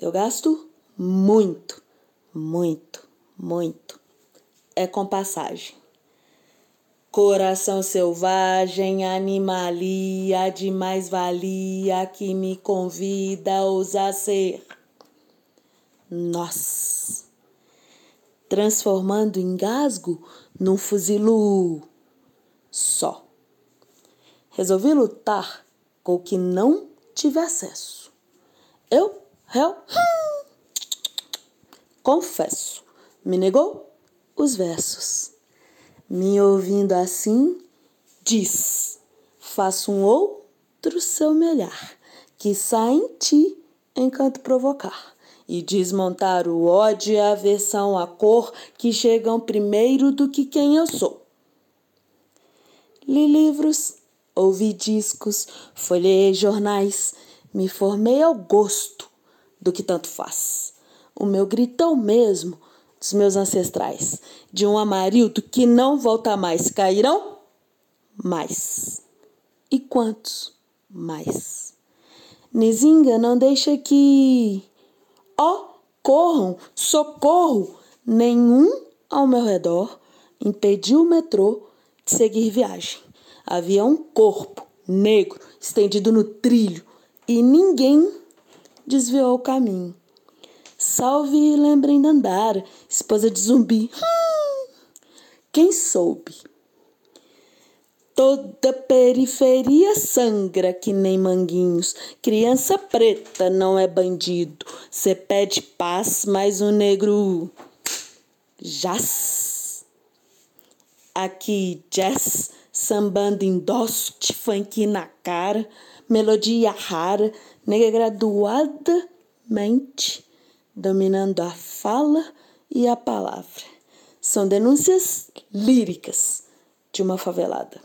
Eu gasto muito, muito, muito. É com passagem. Coração selvagem, animalia de mais-valia que me convida a ousar ser. Nós. Transformando engasgo num fuzilo só. Resolvi lutar com o que não tive acesso. Eu, réu, confesso, me negou os versos. Me ouvindo assim, diz: faço um outro seu melhor, que sai em ti encanto provocar e desmontar o ódio e a aversão à cor que chegam primeiro do que quem eu sou. Li livros, ouvi discos, folhei jornais, me formei ao gosto do que tanto faz. O meu gritão mesmo dos meus ancestrais, de um amarildo que não volta mais, cairão mais. E quantos mais? Nizinga não deixa que, ó, oh, corram, socorro, nenhum ao meu redor impediu o metrô de seguir viagem. Havia um corpo negro estendido no trilho e ninguém desviou o caminho. Salve, lembrem de andar, esposa de zumbi. Hum, quem soube? Toda periferia sangra que nem manguinhos. Criança preta não é bandido. Cê pede paz, mas o negro jaz. Aqui jazz, sambando em doce, funk na cara, melodia rara, negra graduada, mente dominando a fala e a palavra. São denúncias líricas de uma favelada.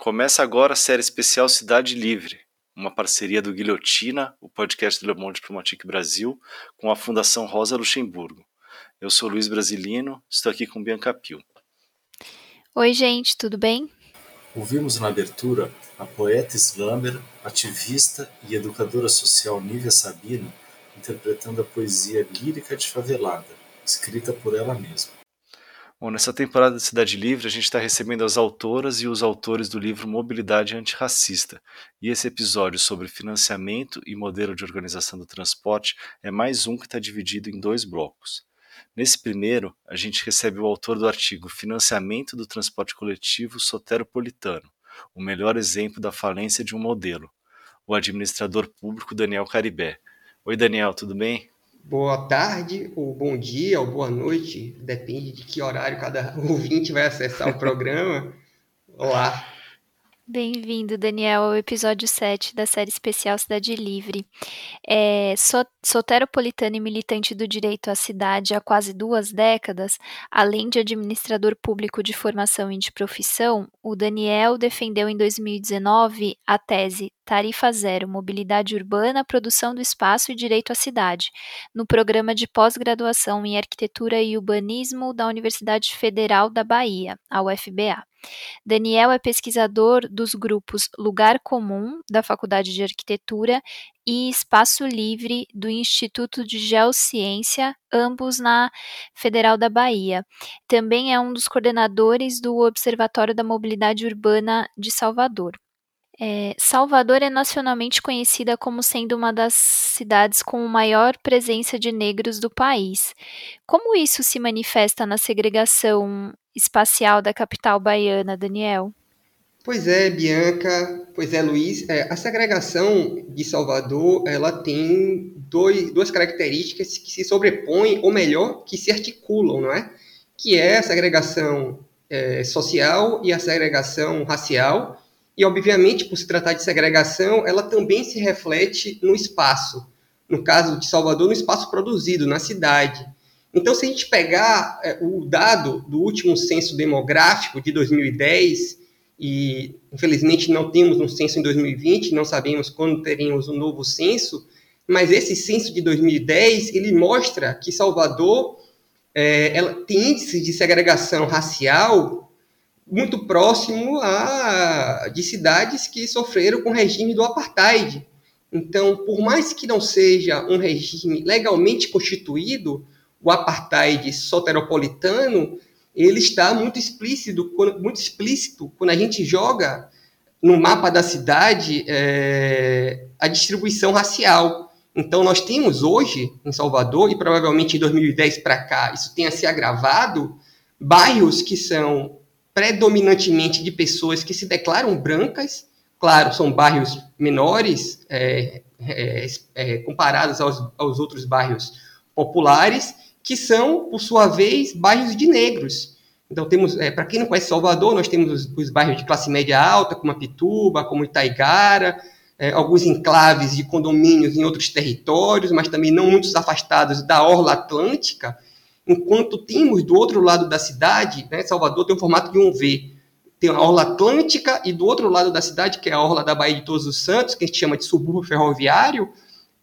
Começa agora a série especial Cidade Livre, uma parceria do Guilhotina, o podcast do Le Monde Diplomatique Brasil, com a Fundação Rosa Luxemburgo. Eu sou Luiz Brasilino, estou aqui com Bianca Pio. Oi, gente, tudo bem? Ouvimos na abertura a poeta slammer, ativista e educadora social Nívia Sabino interpretando a poesia lírica de Favelada, escrita por ela mesma. Bom, nessa temporada de Cidade Livre, a gente está recebendo as autoras e os autores do livro Mobilidade Antirracista. E esse episódio sobre financiamento e modelo de organização do transporte é mais um que está dividido em dois blocos. Nesse primeiro, a gente recebe o autor do artigo Financiamento do Transporte Coletivo Soteropolitano, o melhor exemplo da falência de um modelo, o administrador público Daniel Caribé. Oi, Daniel, tudo bem? Boa tarde, ou bom dia, ou boa noite, depende de que horário cada ouvinte vai acessar o programa. Olá, Bem-vindo, Daniel, ao episódio 7 da série especial Cidade Livre. É, soteropolitano e militante do direito à cidade há quase duas décadas, além de administrador público de formação e de profissão, o Daniel defendeu em 2019 a tese Tarifa Zero Mobilidade Urbana, Produção do Espaço e Direito à Cidade, no programa de pós-graduação em Arquitetura e Urbanismo da Universidade Federal da Bahia, a UFBA. Daniel é pesquisador dos grupos Lugar Comum, da Faculdade de Arquitetura, e Espaço Livre, do Instituto de Geociência, ambos na Federal da Bahia. Também é um dos coordenadores do Observatório da Mobilidade Urbana de Salvador. É, Salvador é nacionalmente conhecida como sendo uma das cidades com maior presença de negros do país. Como isso se manifesta na segregação espacial da capital baiana, Daniel? Pois é, Bianca, pois é, Luiz. É, a segregação de Salvador, ela tem dois, duas características que se sobrepõem, ou melhor, que se articulam, não é? Que é a segregação é, social e a segregação racial, e, obviamente, por se tratar de segregação, ela também se reflete no espaço. No caso de Salvador, no espaço produzido, na cidade. Então, se a gente pegar é, o dado do último censo demográfico de 2010, e infelizmente não temos um censo em 2020, não sabemos quando teremos um novo censo, mas esse censo de 2010 ele mostra que Salvador é, ela tem índices de segregação racial muito próximo a de cidades que sofreram com o regime do apartheid. Então, por mais que não seja um regime legalmente constituído, o apartheid soteropolitano, ele está muito explícito, muito explícito quando a gente joga no mapa da cidade é, a distribuição racial. Então, nós temos hoje, em Salvador, e provavelmente em 2010 para cá, isso tenha se agravado, bairros que são predominantemente de pessoas que se declaram brancas, claro, são bairros menores é, é, é, comparados aos, aos outros bairros populares, que são, por sua vez, bairros de negros. Então, temos, é, para quem não conhece Salvador, nós temos os, os, bairros de classe média alta, como a Pituba, como Itaigara, é, alguns enclaves de condomínios em outros territórios, mas também não muito afastados da orla atlântica, enquanto temos do outro lado da cidade, né, Salvador tem o formato de um V, tem a orla atlântica e do outro lado da cidade, que é a orla da Baía de Todos os Santos, que a gente chama de subúrbio ferroviário,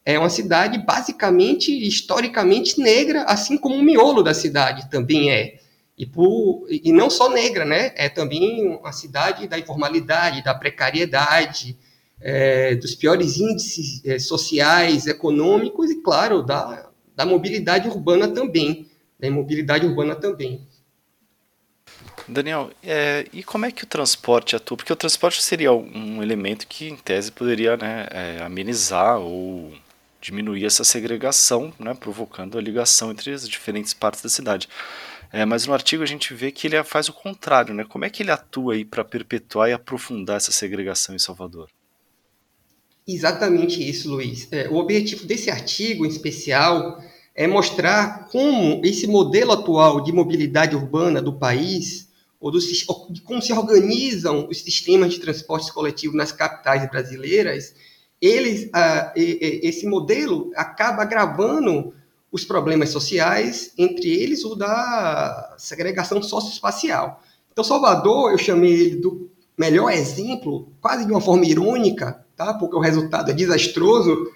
é uma cidade basicamente, historicamente negra, assim como o miolo da cidade também é. E, por, e não só negra, né? É também uma cidade da informalidade, da precariedade, é, dos piores índices é, sociais, econômicos e, claro, da, da mobilidade urbana também. Da mobilidade urbana também. Daniel, é, e como é que o transporte atua? Porque o transporte seria um elemento que, em tese, poderia né, é, amenizar ou diminuir essa segregação, né, provocando a ligação entre as diferentes partes da cidade. É, mas no artigo a gente vê que ele faz o contrário, né? Como é que ele atua aí para perpetuar e aprofundar essa segregação em Salvador? Exatamente isso, Luiz. É, o objetivo desse artigo, em especial, é mostrar como esse modelo atual de mobilidade urbana do país, ou do, de como se organizam os sistemas de transporte coletivo nas capitais brasileiras, eles, ah, esse modelo acaba agravando os problemas sociais, entre eles o da segregação socioespacial. Então, Salvador, eu chamei ele do melhor exemplo, quase de uma forma irônica, tá? porque o resultado é desastroso.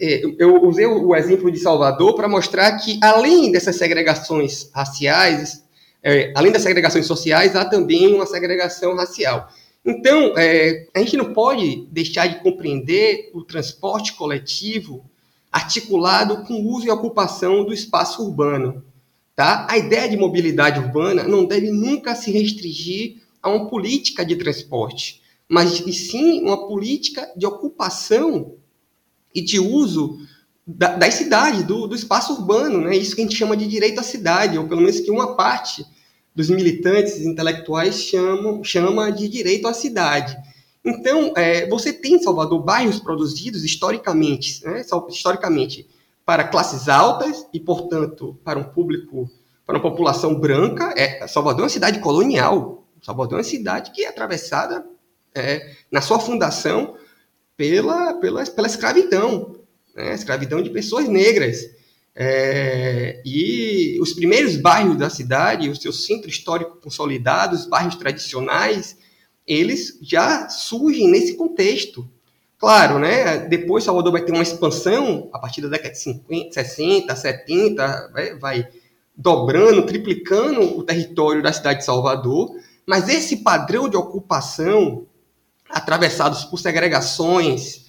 É, eu usei o exemplo de Salvador para mostrar que, além dessas segregações raciais, é, além das segregações sociais, há também uma segregação racial. Então, é, a gente não pode deixar de compreender o transporte coletivo articulado com o uso e ocupação do espaço urbano. Tá? A ideia de mobilidade urbana não deve nunca se restringir a uma política de transporte, mas e sim uma política de ocupação e de uso da, das cidades, do, do espaço urbano. Né? Isso que a gente chama de direito à cidade, ou pelo menos que uma parte dos militantes intelectuais chama de direito à cidade. Então, é, você tem em Salvador bairros produzidos historicamente, né, historicamente para classes altas e, portanto, para um público, para uma população branca. É, Salvador é uma cidade colonial. Salvador é uma cidade que é atravessada é, na sua fundação pela, pela, pela escravidão, né, escravidão de pessoas negras. É, e os primeiros bairros da cidade, o seu centro histórico consolidado, os bairros tradicionais, eles já surgem nesse contexto. Claro, né? Depois Salvador vai ter uma expansão a partir da década de 50, 60, 70, vai, vai dobrando, triplicando o território da cidade de Salvador, mas esse padrão de ocupação, atravessados por segregações,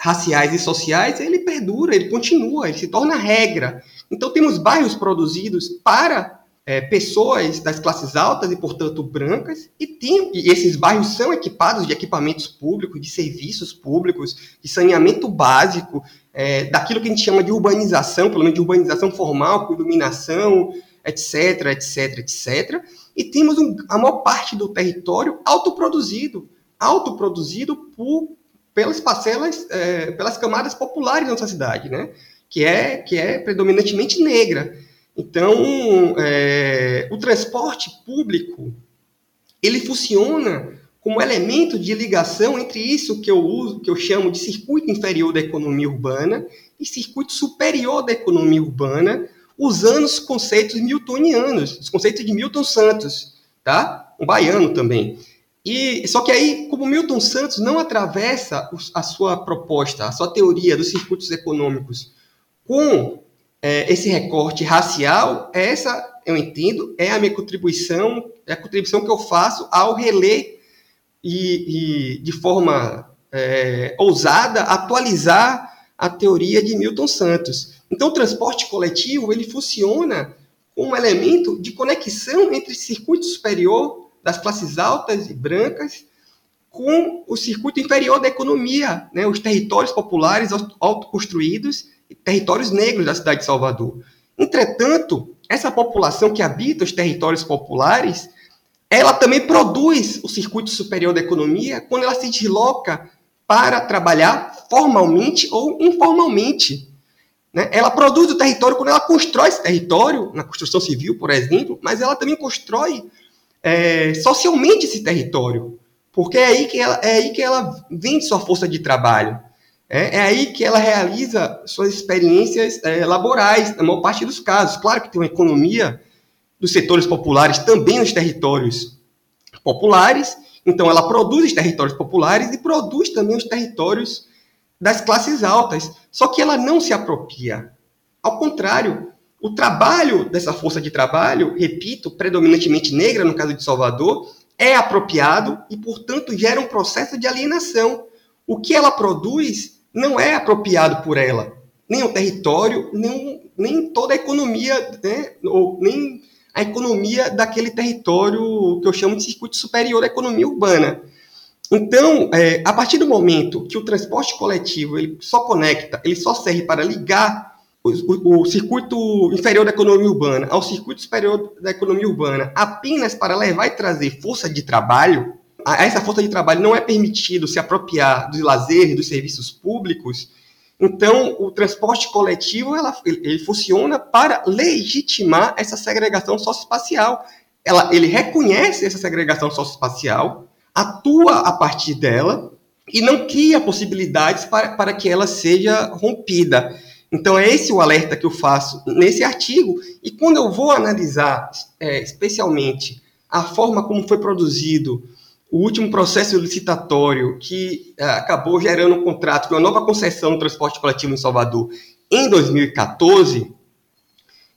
raciais e sociais, ele perdura, ele continua, ele se torna regra. Então temos bairros produzidos para é, pessoas das classes altas e, portanto, brancas, e, tem, e esses bairros são equipados de equipamentos públicos, de serviços públicos, de saneamento básico, é, daquilo que a gente chama de urbanização, pelo menos de urbanização formal, com iluminação, etc, etc, etc. E temos um, a maior parte do território autoproduzido, autoproduzido por pelas parcelas, é, pelas camadas populares da nossa cidade, né? Que é, que é predominantemente negra. Então, é, o transporte público, ele funciona como elemento de ligação entre isso que eu uso, que eu chamo de circuito inferior da economia urbana e circuito superior da economia urbana, usando os conceitos miltonianos, os conceitos de Milton Santos, tá? Um baiano também. E só que aí, como Milton Santos não atravessa a sua proposta, a sua teoria dos circuitos econômicos com é, esse recorte racial, essa eu entendo, é a minha contribuição, é a contribuição que eu faço ao reler e, e de forma é, ousada atualizar a teoria de Milton Santos. Então, o transporte coletivo ele funciona como um elemento de conexão entre circuito superior das classes altas e brancas com o circuito inferior da economia, né, os territórios populares autoconstruídos e territórios negros da cidade de Salvador. Entretanto, essa população que habita os territórios populares, ela também produz o circuito superior da economia quando ela se desloca para trabalhar formalmente ou informalmente. Né? Ela produz o território quando ela constrói esse território, na construção civil, por exemplo, mas ela também constrói é, socialmente esse território, porque é aí que ela, é aí que ela vende sua força de trabalho. É, é aí que ela realiza suas experiências é, laborais, na maior parte dos casos. Claro que tem uma economia dos setores populares também nos territórios populares, então ela produz os territórios populares e produz também os territórios das classes altas. Só que ela não se apropria. Ao contrário, o trabalho dessa força de trabalho, repito, predominantemente negra no caso de Salvador, é apropriado e, portanto, gera um processo de alienação. O que ela produz não é apropriado por ela, nem o território, nem, nem toda a economia, né, ou nem a economia daquele território que eu chamo de circuito superior da economia urbana. Então, é, a partir do momento que o transporte coletivo ele só conecta, ele só serve para ligar o, o, circuito inferior da economia urbana ao circuito superior da economia urbana apenas para levar e trazer força de trabalho, a essa força de trabalho não é permitido se apropriar dos lazeres, dos serviços públicos, então o transporte coletivo ela, ele funciona para legitimar essa segregação socioespacial. Ela, ele reconhece essa segregação socioespacial, atua a partir dela e não cria possibilidades para, para que ela seja rompida. Então, é esse o alerta que eu faço nesse artigo. E quando eu vou analisar, é, especialmente, a forma como foi produzido o último processo licitatório que é, acabou gerando um contrato com uma nova concessão do transporte coletivo em Salvador em 2014,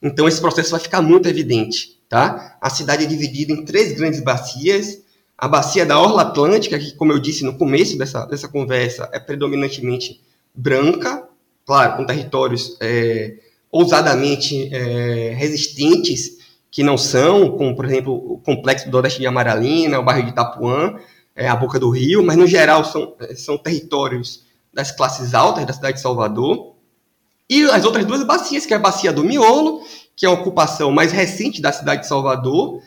então esse processo vai ficar muito evidente. Tá? A cidade é dividida em três grandes bacias, a bacia da Orla Atlântica, que, como eu disse no começo dessa, dessa conversa, é predominantemente branca, claro, com territórios é, ousadamente é, resistentes, que não são, como, por exemplo, o complexo do Oeste de Amaralina, o bairro de Itapuã, é, a Boca do Rio, mas, no geral, são, é, são territórios das classes altas da cidade de Salvador. E as outras duas bacias, que é a bacia do Miolo, que é a ocupação mais recente da cidade de Salvador,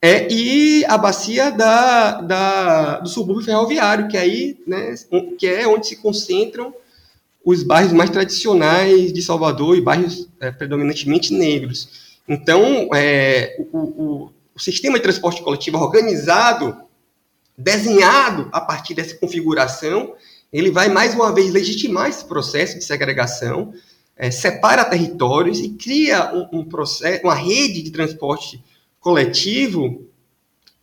é, e a bacia da, da, do subúrbio ferroviário, que, aí, né, que é onde se concentram os bairros mais tradicionais de Salvador e bairros é, predominantemente negros. Então, é, o, o, o, sistema de transporte coletivo organizado, desenhado a partir dessa configuração, ele vai mais uma vez legitimar esse processo de segregação, é, separa territórios e cria um, um processo, uma rede de transporte coletivo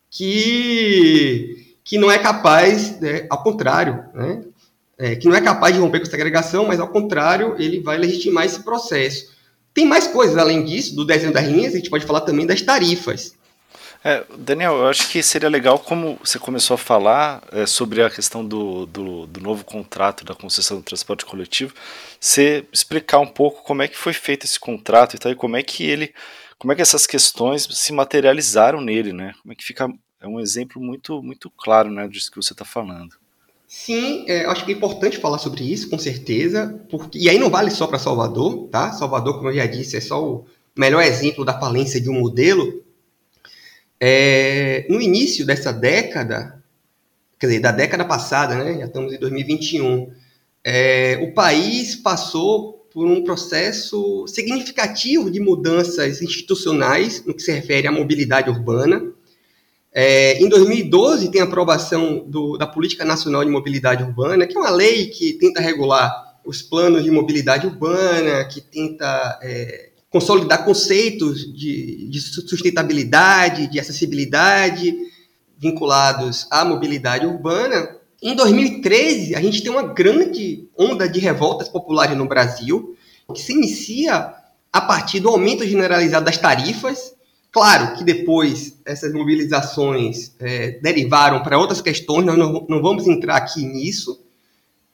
que, que não é capaz, né, ao contrário, né, é, que não é capaz de romper com segregação, mas ao contrário, ele vai legitimar esse processo. Tem mais coisas além disso, do desenho das linhas, a gente pode falar também das tarifas. É, Daniel, eu acho que seria legal, como você começou a falar é, sobre a questão do, do, do, novo contrato da concessão do transporte coletivo, você explicar um pouco como é que foi feito esse contrato e tal, e como é que ele como é que essas questões se materializaram nele, né? Como é que fica é um exemplo muito muito claro, né, disso que você está falando. Sim, é, acho que é importante falar sobre isso, com certeza, porque e aí não vale só para Salvador, tá? Salvador, como eu já disse, é só o melhor exemplo da falência de um modelo. É, no início dessa década, quer dizer, da década passada, né? Já estamos em 2021. É, o país passou por um processo significativo de mudanças institucionais no que se refere à mobilidade urbana. É, em 2012, tem a aprovação do, da Política Nacional de Mobilidade Urbana, que é uma lei que tenta regular os planos de mobilidade urbana, que tenta é, consolidar conceitos de, de sustentabilidade, de acessibilidade vinculados à mobilidade urbana. Em 2013, a gente tem uma grande onda de revoltas populares no Brasil, que se inicia a partir do aumento generalizado das tarifas, Claro que depois essas mobilizações é, derivaram para outras questões, nós não, não, vamos entrar aqui nisso,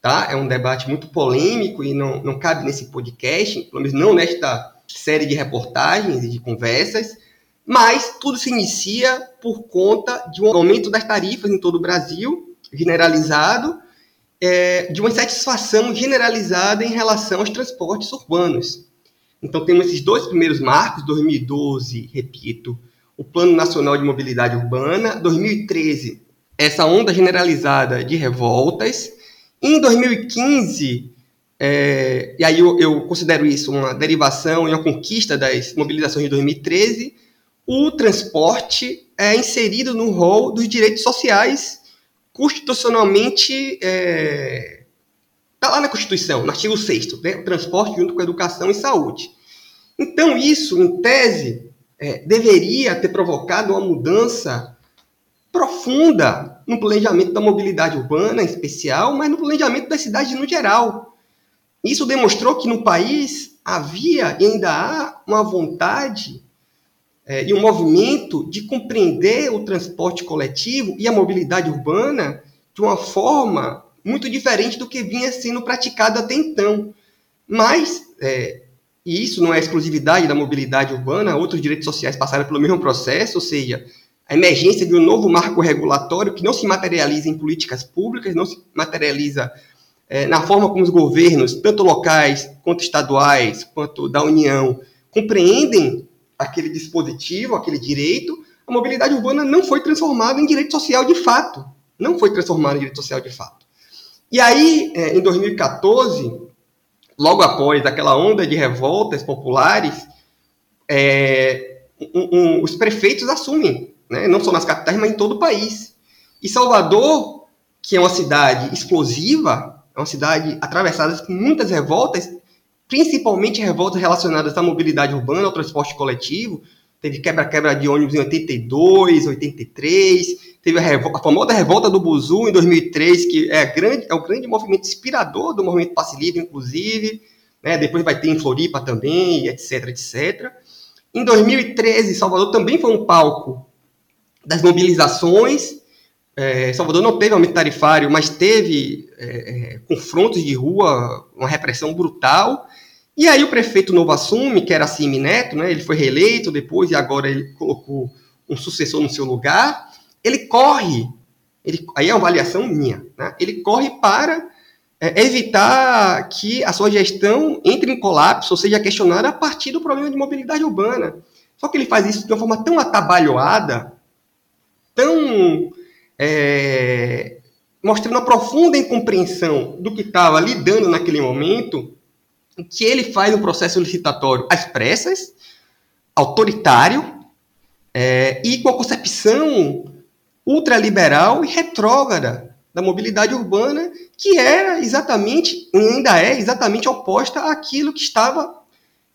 tá? É um debate muito polêmico e não, não cabe nesse podcast, pelo menos não nesta série de reportagens e de conversas, mas tudo se inicia por conta de um aumento das tarifas em todo o Brasil, generalizado, é, de uma insatisfação generalizada em relação aos transportes urbanos. Então, temos esses dois primeiros marcos, 2012, repito, o Plano Nacional de Mobilidade Urbana, 2013, essa onda generalizada de revoltas. Em 2015, é, e aí eu, eu, considero isso uma derivação e uma conquista das mobilizações de 2013, o transporte é inserido no rol dos direitos sociais constitucionalmente é, tá lá na Constituição, no artigo 6 né? transporte junto com educação e saúde. Então, isso, em tese, é, deveria ter provocado uma mudança profunda no planejamento da mobilidade urbana, em especial, mas no planejamento das cidades no geral. Isso demonstrou que no país havia e ainda há uma vontade é, e um movimento de compreender o transporte coletivo e a mobilidade urbana de uma forma muito diferente do que vinha sendo praticado até então. Mas é, e isso não é exclusividade da mobilidade urbana, outros direitos sociais passaram pelo mesmo processo, ou seja, a emergência de um novo marco regulatório que não se materializa em políticas públicas, não se materializa é, na forma como os governos, tanto locais quanto estaduais, quanto da União, compreendem aquele dispositivo, aquele direito, a mobilidade urbana não foi transformada em direito social de fato. Não foi transformada em direito social de fato. E aí, é, em 2014, logo após aquela onda de revoltas populares, é, um, um, os prefeitos assumem, né, não só nas capitais, mas em todo o país. E Salvador, que é uma cidade explosiva, é uma cidade atravessada por muitas revoltas, principalmente revoltas relacionadas à mobilidade urbana, ao transporte coletivo, teve quebra-quebra de ônibus em 82, 83, teve a, revolta, a famosa revolta do Buzu em 2003, que é, grande, é o grande movimento inspirador do movimento passe livre, inclusive, né? depois vai ter em Floripa também, etc, etc. Em 2013, Salvador também foi um palco das mobilizações. É, Salvador não teve aumento tarifário, mas teve é, é, confrontos de rua, uma repressão brutal. E aí o prefeito novo assume, que era Cime Neto, né, ele foi reeleito depois e agora ele colocou um sucessor no seu lugar ele corre, ele, aí é uma avaliação minha, né? ele corre para é, evitar que a sua gestão entre em colapso ou seja questionada a partir do problema de mobilidade urbana. Só que ele faz isso de uma forma tão atabalhoada, tão é, mostrando uma profunda incompreensão do que estava lidando naquele momento, que ele faz um processo licitatório? Às pressas, autoritário, é, e com a concepção ultraliberal e retrógrada da mobilidade urbana, que era exatamente, ainda é exatamente oposta àquilo que estava,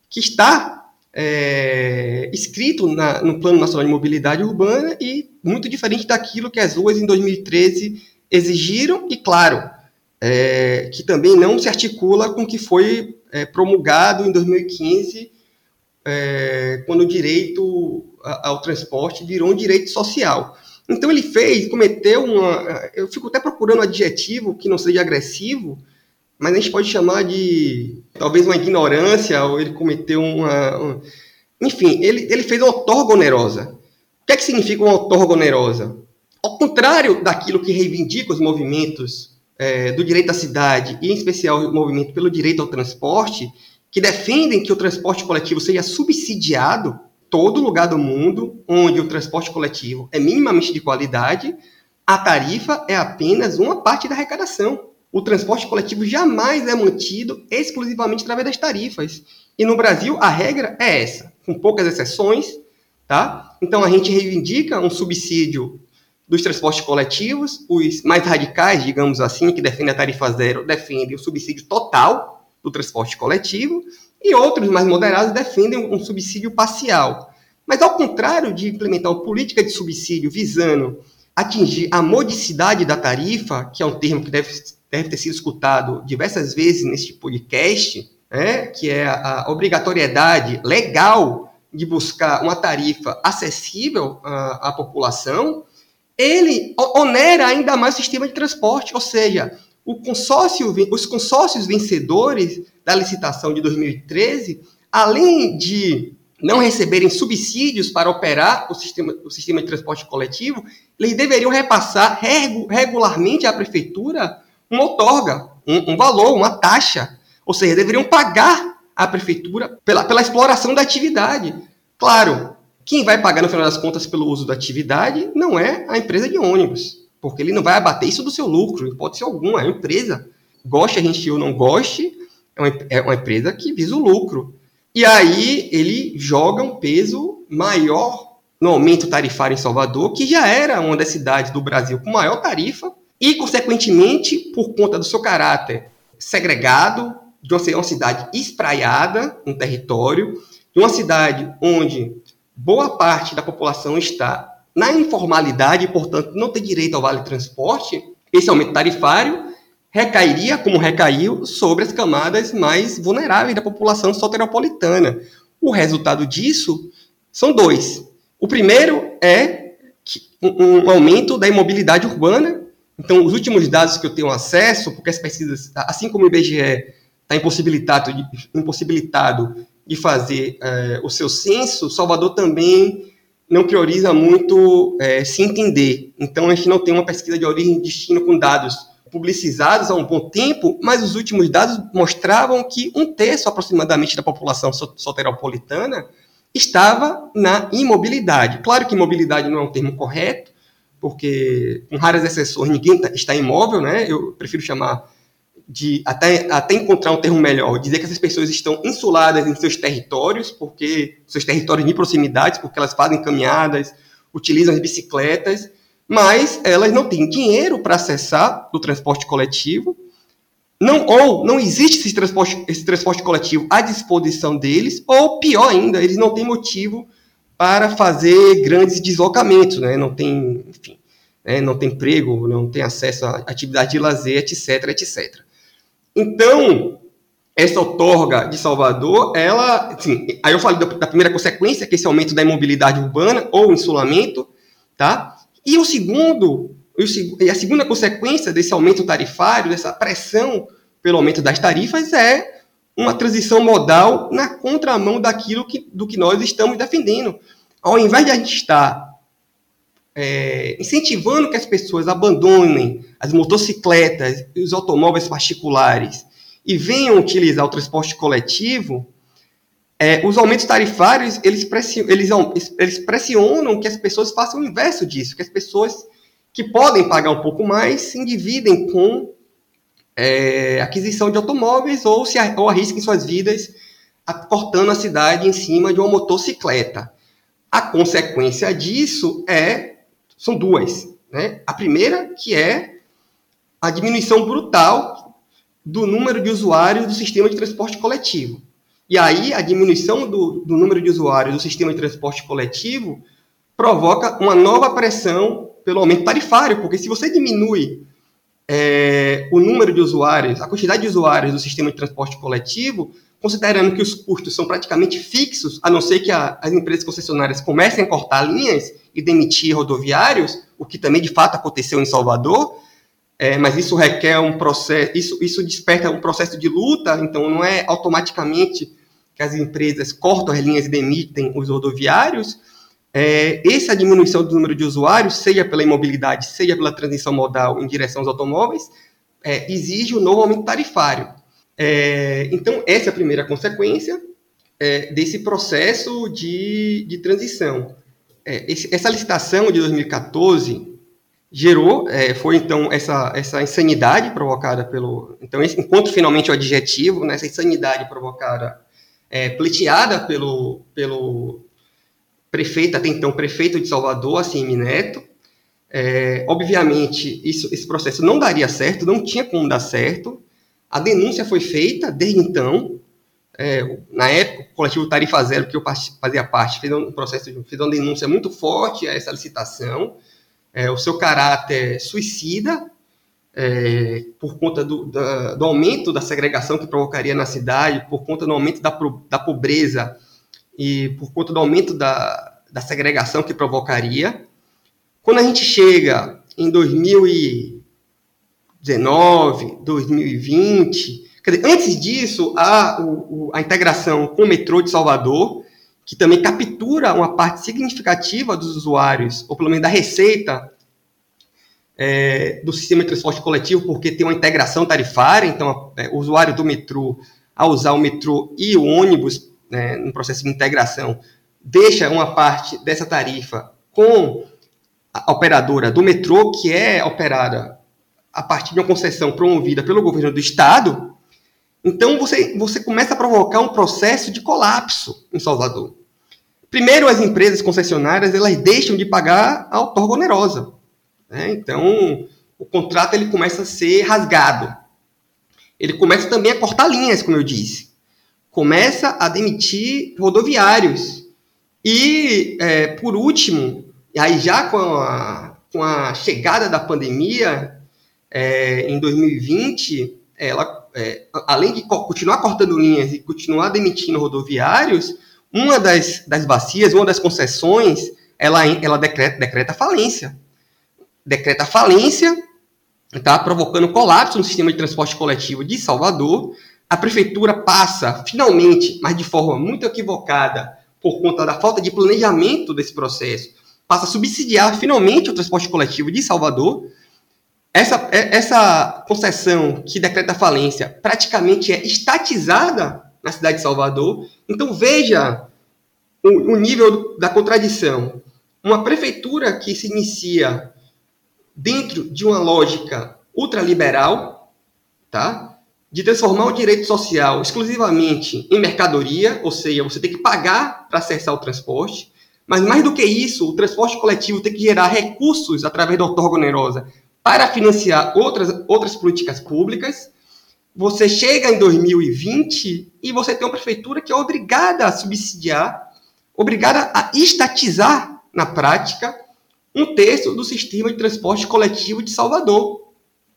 que está é, escrito na, no Plano Nacional de Mobilidade Urbana e muito diferente daquilo que as ruas em 2013 exigiram e, claro, é, que também não se articula com o que foi é, promulgado em 2015, é, quando o direito ao transporte virou um direito social. Então ele fez, cometeu uma. Eu fico até procurando um adjetivo que não seja agressivo, mas a gente pode chamar de talvez uma ignorância, ou ele cometeu uma. uma enfim, ele, ele fez uma outorga onerosa. O que é que significa uma outorga onerosa? Ao contrário daquilo que reivindica os movimentos é, do direito à cidade, e em especial o movimento pelo direito ao transporte, que defendem que o transporte coletivo seja subsidiado todo lugar do mundo onde o transporte coletivo é minimamente de qualidade, a tarifa é apenas uma parte da arrecadação. O transporte coletivo jamais é mantido exclusivamente através das tarifas. E no Brasil a regra é essa, com poucas exceções, tá? Então a gente reivindica um subsídio dos transportes coletivos, os mais radicais, digamos assim, que defendem a tarifa zero, defendem o subsídio total do transporte coletivo, e outros mais moderados defendem um subsídio parcial. Mas, ao contrário de implementar uma política de subsídio visando atingir a modicidade da tarifa, que é um termo que deve, deve ter sido escutado diversas vezes neste podcast, né, que é a obrigatoriedade legal de buscar uma tarifa acessível à, à população, ele onera ainda mais o sistema de transporte, ou seja, consórcio, os consórcios vencedores da licitação de 2013, além de não receberem subsídios para operar o sistema, o sistema de transporte coletivo, eles deveriam repassar regularmente à prefeitura uma outorga, um, um valor, uma taxa. Ou seja, deveriam pagar à prefeitura pela, pela exploração da atividade. Claro, quem vai pagar no final das contas pelo uso da atividade não é a empresa de ônibus, porque ele não vai abater isso do seu lucro, em hipótese alguma, é uma empresa. Goste a gente ou não goste, é uma, é uma empresa que visa o lucro. E aí ele joga um peso maior no aumento tarifário em Salvador, que já era uma das cidades do Brasil com maior tarifa, e, consequentemente, por conta do seu caráter segregado, de uma cidade espraiada no território, de uma cidade onde boa parte da população está na informalidade portanto, não tem direito ao vale transporte, esse aumento tarifário recairia, como recaiu, sobre as camadas mais vulneráveis da população soteropolitana. O resultado disso são dois. O primeiro é um aumento da imobilidade urbana. Então, os últimos dados que eu tenho acesso, porque as pesquisas, assim como o IBGE está impossibilitado, impossibilitado de fazer é, o seu censo, Salvador também não prioriza muito é, se entender. Então, a gente não tem uma pesquisa de origem e destino com dados publicizados há um bom tempo, mas os últimos dados mostravam que um terço aproximadamente da população soteropolitana estava na imobilidade. Claro que imobilidade não é um termo correto, porque com raras exceções ninguém tá, está imóvel, né? Eu prefiro chamar de até, até encontrar um termo melhor, dizer que essas pessoas estão insuladas em seus territórios, porque seus territórios de proximidades, porque elas fazem caminhadas, utilizam as bicicletas, mas elas não têm dinheiro para acessar o transporte coletivo, não, ou não existe esse transporte, esse transporte coletivo à disposição deles, ou pior ainda, eles não têm motivo para fazer grandes deslocamentos, né? não tem, enfim, né? não tem emprego, não tem acesso a atividade de lazer, etc, etc. Então, essa outorga de Salvador, ela, assim, aí eu falei da, primeira consequência, que é esse aumento da imobilidade urbana ou insulamento, tá? E o segundo, e a segunda consequência desse aumento tarifário, dessa pressão pelo aumento das tarifas, é uma transição modal na contramão daquilo que, do que nós estamos defendendo. Ao invés de a gente estar é, incentivando que as pessoas abandonem as motocicletas e os automóveis particulares e venham utilizar o transporte coletivo, é, os aumentos tarifários, eles pressionam, eles, eles pressionam que as pessoas façam o inverso disso, que as pessoas que podem pagar um pouco mais se endividem com é, aquisição de automóveis ou, se, ou arrisquem suas vidas cortando a cidade em cima de uma motocicleta. A consequência disso é são duas. Né? A primeira, que é a diminuição brutal do número de usuários do sistema de transporte coletivo. E aí, a diminuição do, do número de usuários do sistema de transporte coletivo provoca uma nova pressão pelo aumento tarifário, porque se você diminui é, o número de usuários, a quantidade de usuários do sistema de transporte coletivo, considerando que os custos são praticamente fixos, a não ser que a, as empresas concessionárias comecem a cortar linhas e demitir rodoviários, o que também de fato aconteceu em Salvador, é, mas isso requer um processo, isso, isso desperta um processo de luta, então não é automaticamente que as empresas cortam as linhas e demitem os rodoviários, é, essa diminuição do número de usuários, seja pela imobilidade, seja pela transição modal em direção aos automóveis, é, exige um novo aumento tarifário. É, então, essa é a primeira consequência é, desse processo de, de transição. É, esse, essa licitação de 2014 gerou, é, foi então essa, essa insanidade provocada pelo. Então, esse, enquanto finalmente o adjetivo, né, essa insanidade provocada é, pleiteada pelo, pelo prefeito, até então prefeito de Salvador, assim, Neto. É, obviamente, isso, esse processo não daria certo, não tinha como dar certo. A denúncia foi feita desde então. É, na época, o coletivo Tarifa Zero, que eu fazia parte, fez um processo, fez uma denúncia muito forte a essa licitação. É, o seu caráter suicida, é, por conta do, da, do, aumento da segregação que provocaria na cidade, por conta do aumento da, da pobreza e por conta do aumento da, da segregação que provocaria. Quando a gente chega em 2019, 2020, dizer, antes disso, há o, a integração com o metrô de Salvador, que também captura uma parte significativa dos usuários, ou pelo menos da receita é, do sistema de transporte coletivo, porque tem uma integração tarifária, então é, o usuário do metrô, ao usar o metrô e o ônibus, né, no processo de integração, deixa uma parte dessa tarifa com a operadora do metrô, que é operada a partir de uma concessão promovida pelo governo do estado, então você, você começa a provocar um processo de colapso em Salvador. Primeiro, as empresas concessionárias elas deixam de pagar a outorga onerosa. Né? Então, o contrato ele começa a ser rasgado. Ele começa também a cortar linhas, como eu disse. Começa a demitir rodoviários. E, é, por último, aí já com a, com a chegada da pandemia, é, em 2020, ela, é, além de continuar cortando linhas e continuar demitindo rodoviários, uma das, das bacias, uma das concessões, ela, ela decreta, decreta falência decreta falência, está provocando colapso no sistema de transporte coletivo de Salvador. A prefeitura passa, finalmente, mas de forma muito equivocada, por conta da falta de planejamento desse processo, passa a subsidiar finalmente o transporte coletivo de Salvador. Essa, é, essa concessão que decreta falência praticamente é estatizada na cidade de Salvador. Então veja o, o nível da contradição. Uma prefeitura que se inicia dentro de uma lógica ultraliberal, tá? de transformar o direito social exclusivamente em mercadoria, ou seja, você tem que pagar para acessar o transporte, mas mais do que isso, o transporte coletivo tem que gerar recursos através da outorga onerosa para financiar outras, outras políticas públicas. Você chega em 2020 e você tem uma prefeitura que é obrigada a subsidiar, obrigada a estatizar na prática um terço do sistema de transporte coletivo de Salvador.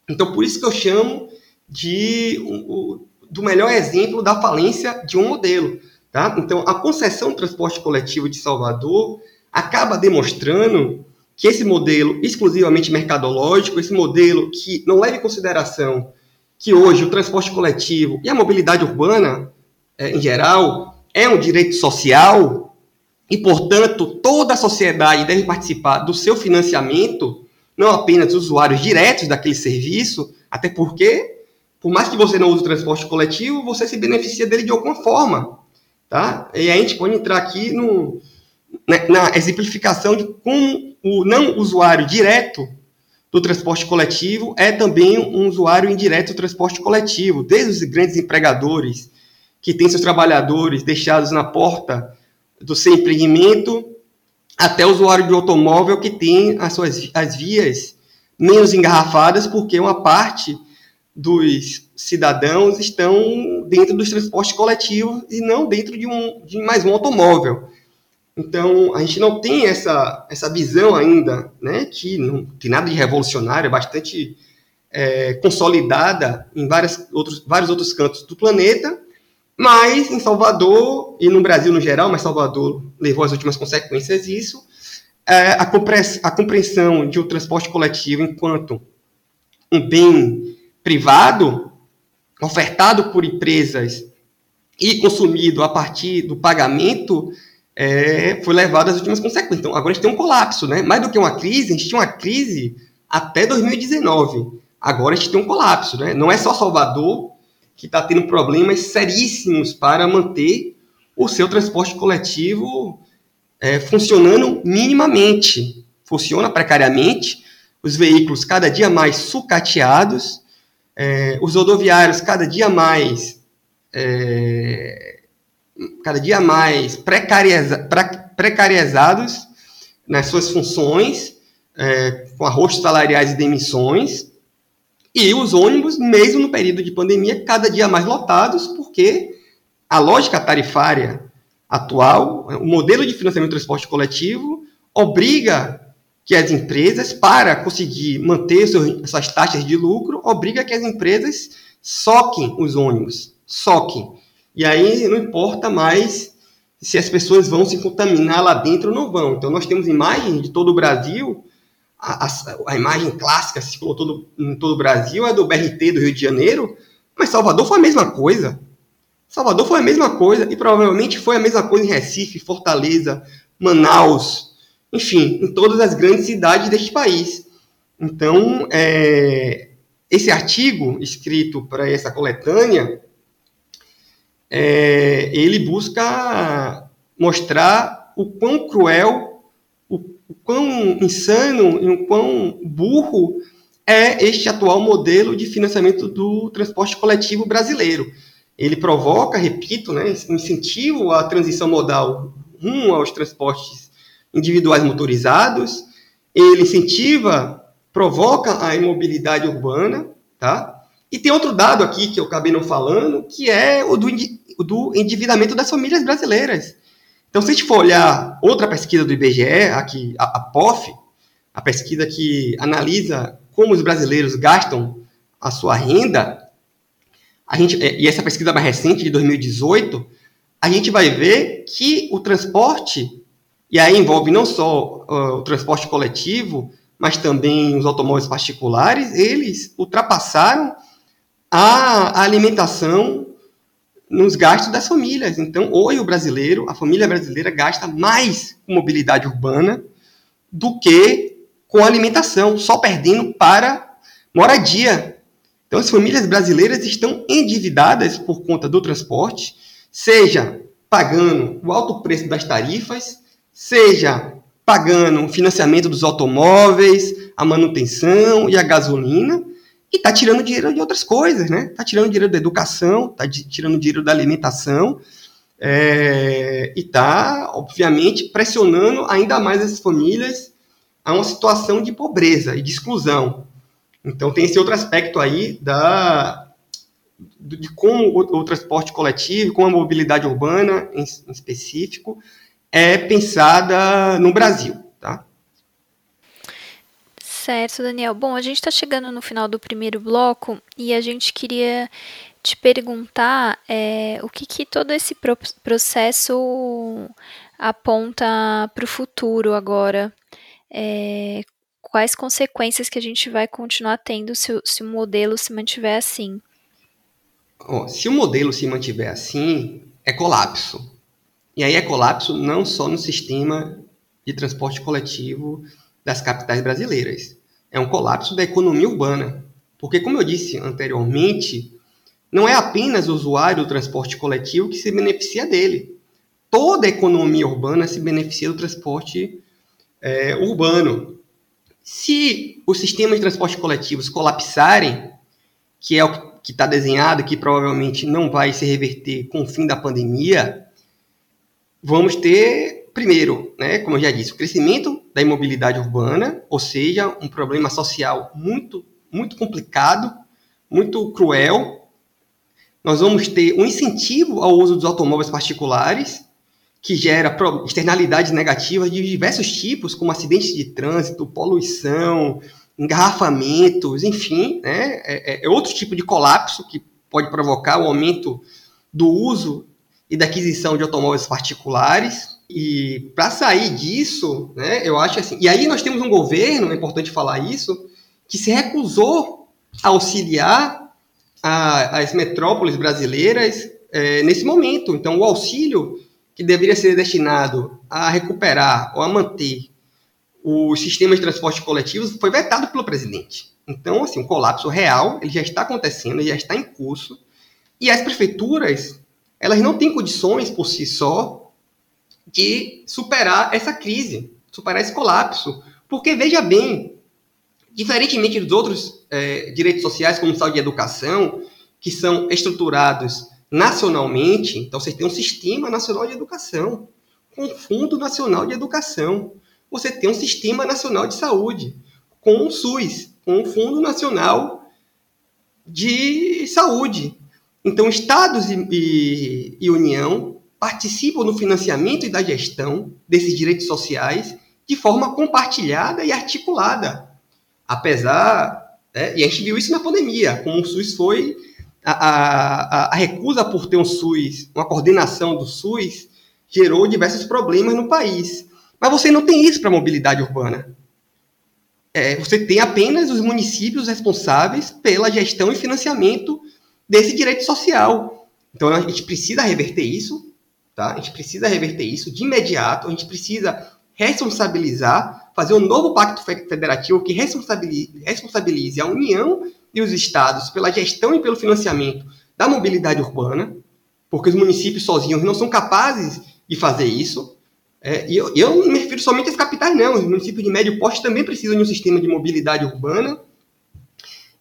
Então, por isso que eu chamo de do melhor exemplo da falência de um modelo. Tá? Então, a concessão do transporte coletivo de Salvador acaba demonstrando que esse modelo exclusivamente mercadológico, esse modelo que não leva em consideração que hoje o transporte coletivo e a mobilidade urbana, é, em geral, é um direito social, e, portanto, toda a sociedade deve participar do seu financiamento, não apenas os usuários diretos daquele serviço, até porque, por mais que você não use o transporte coletivo, você se beneficia dele de alguma forma. Tá? E a gente pode entrar aqui no, na, na exemplificação de como o não usuário direto do transporte coletivo é também um usuário indireto do transporte coletivo, desde os grandes empregadores que têm seus trabalhadores deixados na porta do seu empreendimento até o usuário de automóvel que tem as suas as vias menos engarrafadas, porque uma parte dos cidadãos estão dentro dos transportes coletivos e não dentro de, um, de mais um automóvel. Então, a gente não tem essa, essa visão ainda, né, que não tem nada de revolucionário, é bastante é, consolidada em várias outros, vários outros cantos do planeta, mas em Salvador, e no Brasil no geral, mas Salvador levou as últimas consequências disso, é, a, a compreensão de um transporte coletivo enquanto um bem privado, ofertado por empresas e consumido a partir do pagamento, é, foi levado às últimas consequências. Então, agora a gente tem um colapso, né? Mais do que uma crise, a gente tinha uma crise até 2019. Agora a gente tem um colapso, né? Não é só Salvador que está tendo problemas seríssimos para manter o seu transporte coletivo é, funcionando minimamente. Funciona precariamente, os veículos cada dia mais sucateados, é, os rodoviários cada dia mais é, cada dia mais precariza, precarizados nas suas funções, é, com arrostos salariais e demissões, e os ônibus, mesmo no período de pandemia, cada dia mais lotados, porque a lógica tarifária atual, o modelo de financiamento do transporte coletivo, obriga que as empresas, para conseguir manter suas taxas de lucro, obriga que as empresas soquem os ônibus, soquem. E aí não importa mais se as pessoas vão se contaminar lá dentro ou não vão. Então, nós temos imagens de todo o Brasil, a, a, a imagem clássica que circulou todo, em todo o Brasil é do BRT do Rio de Janeiro, mas Salvador foi a mesma coisa. Salvador foi a mesma coisa e provavelmente foi a mesma coisa em Recife, Fortaleza, Manaus, enfim, em todas as grandes cidades deste país. Então, é, esse artigo escrito para essa coletânea, é, ele busca mostrar o quão cruel, o, o quão insano e o quão burro é este atual modelo de financiamento do transporte coletivo brasileiro. Ele provoca, repito, né, um incentivo à transição modal rumo aos transportes individuais motorizados, ele incentiva, provoca a imobilidade urbana, tá? E tem outro dado aqui que eu acabei não falando, que é o do, endividamento das famílias brasileiras. Então, se a gente for olhar outra pesquisa do IBGE, aqui, a, a POF, a pesquisa que analisa como os brasileiros gastam a sua renda, a gente, é, e essa pesquisa mais recente, de 2018, a gente vai ver que o transporte, e aí envolve não só uh, o transporte coletivo, mas também os automóveis particulares, eles ultrapassaram a, alimentação nos gastos das famílias. Então, hoje o brasileiro, a família brasileira gasta mais com mobilidade urbana do que com alimentação, só perdendo para moradia. Então, as famílias brasileiras estão endividadas por conta do transporte, seja pagando o alto preço das tarifas, seja pagando o financiamento dos automóveis, a manutenção e a gasolina, e está tirando dinheiro de outras coisas, né? Está tirando dinheiro da educação, está tirando dinheiro da alimentação, é, e está, obviamente, pressionando ainda mais essas famílias a uma situação de pobreza e de exclusão. Então tem esse outro aspecto aí da, de como o, o transporte coletivo, como a mobilidade urbana em, em específico, é pensada no Brasil. Certo, Daniel. Bom, a gente está chegando no final do primeiro bloco e a gente queria te perguntar é, o que, que todo esse pro processo aponta para o futuro agora. É, quais consequências que a gente vai continuar tendo se, se o modelo se mantiver assim? se o modelo se mantiver assim, é colapso. E aí é colapso não só no sistema de transporte coletivo das capitais brasileiras. É um colapso da economia urbana. Porque, como eu disse anteriormente, não é apenas o usuário do transporte coletivo que se beneficia dele. Toda a economia urbana se beneficia do transporte é, urbano. Se os sistemas de transporte coletivos colapsarem, que é o que está desenhado, que provavelmente não vai se reverter com o fim da pandemia, vamos ter, primeiro, né, como eu já disse, o crescimento da imobilidade urbana, ou seja, um problema social muito, muito complicado, muito cruel. Nós vamos ter um incentivo ao uso dos automóveis particulares, que gera externalidades negativas de diversos tipos, como acidentes de trânsito, poluição, engarrafamentos, enfim, né? é, é, é outro tipo de colapso que pode provocar o aumento do uso e da aquisição de automóveis particulares. E para sair disso, né, eu acho assim. E aí nós temos um governo, é importante falar isso, que se recusou a auxiliar a, as metrópoles brasileiras é, nesse momento. Então, o auxílio que deveria ser destinado a recuperar ou a manter os sistemas de transporte coletivos foi vetado pelo presidente. Então, assim, o colapso real ele já está acontecendo, já está em curso, e as prefeituras elas não têm condições por si só de superar essa crise, superar esse colapso, porque veja bem, diferentemente dos outros é, direitos sociais como saúde e educação, que são estruturados nacionalmente, então você tem um sistema nacional de educação, com fundo nacional de educação, você tem um sistema nacional de saúde, com o SUS, com o Fundo Nacional de Saúde. Então, estados e, e, e União participam no financiamento e da gestão desses direitos sociais de forma compartilhada e articulada. Apesar, né, e a gente viu isso na pandemia, como o SUS foi, a, a, a recusa por ter um SUS, uma coordenação do SUS, gerou diversos problemas no país. Mas você não tem isso para a mobilidade urbana. É, você tem apenas os municípios responsáveis pela gestão e financiamento desse direito social. Então a gente precisa reverter isso, tá? A gente precisa reverter isso de imediato. A gente precisa responsabilizar, fazer um novo pacto federativo que responsabilize, a União e os estados pela gestão e pelo financiamento da mobilidade urbana, porque os municípios sozinhos não são capazes de fazer isso. É, e eu, eu não me refiro somente às capitais, não. Os municípios de médio porte também precisam de um sistema de mobilidade urbana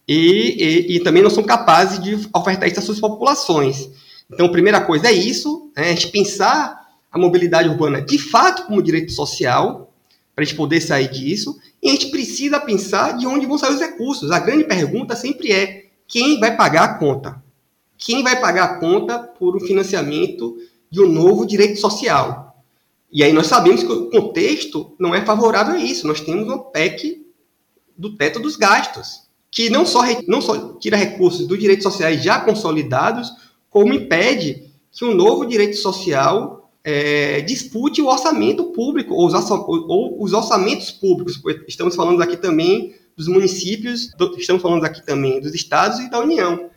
e, e, e também não são capazes de ofertar isso às suas populações. Então, a primeira coisa é isso, né, a gente pensar a mobilidade urbana de fato como direito social, para a gente poder sair disso, e a gente precisa pensar de onde vão sair os recursos. A grande pergunta sempre é: quem vai pagar a conta? Quem vai pagar a conta por um financiamento de um novo direito social? E aí nós sabemos que o contexto não é favorável a isso. Nós temos uma PEC do teto dos gastos, que não só, não só tira recursos dos direitos sociais já consolidados, como impede que um novo direito social é, dispute o orçamento público, ou os, ou os, orçamentos públicos. Estamos falando aqui também dos municípios, estamos falando aqui também dos estados e da União.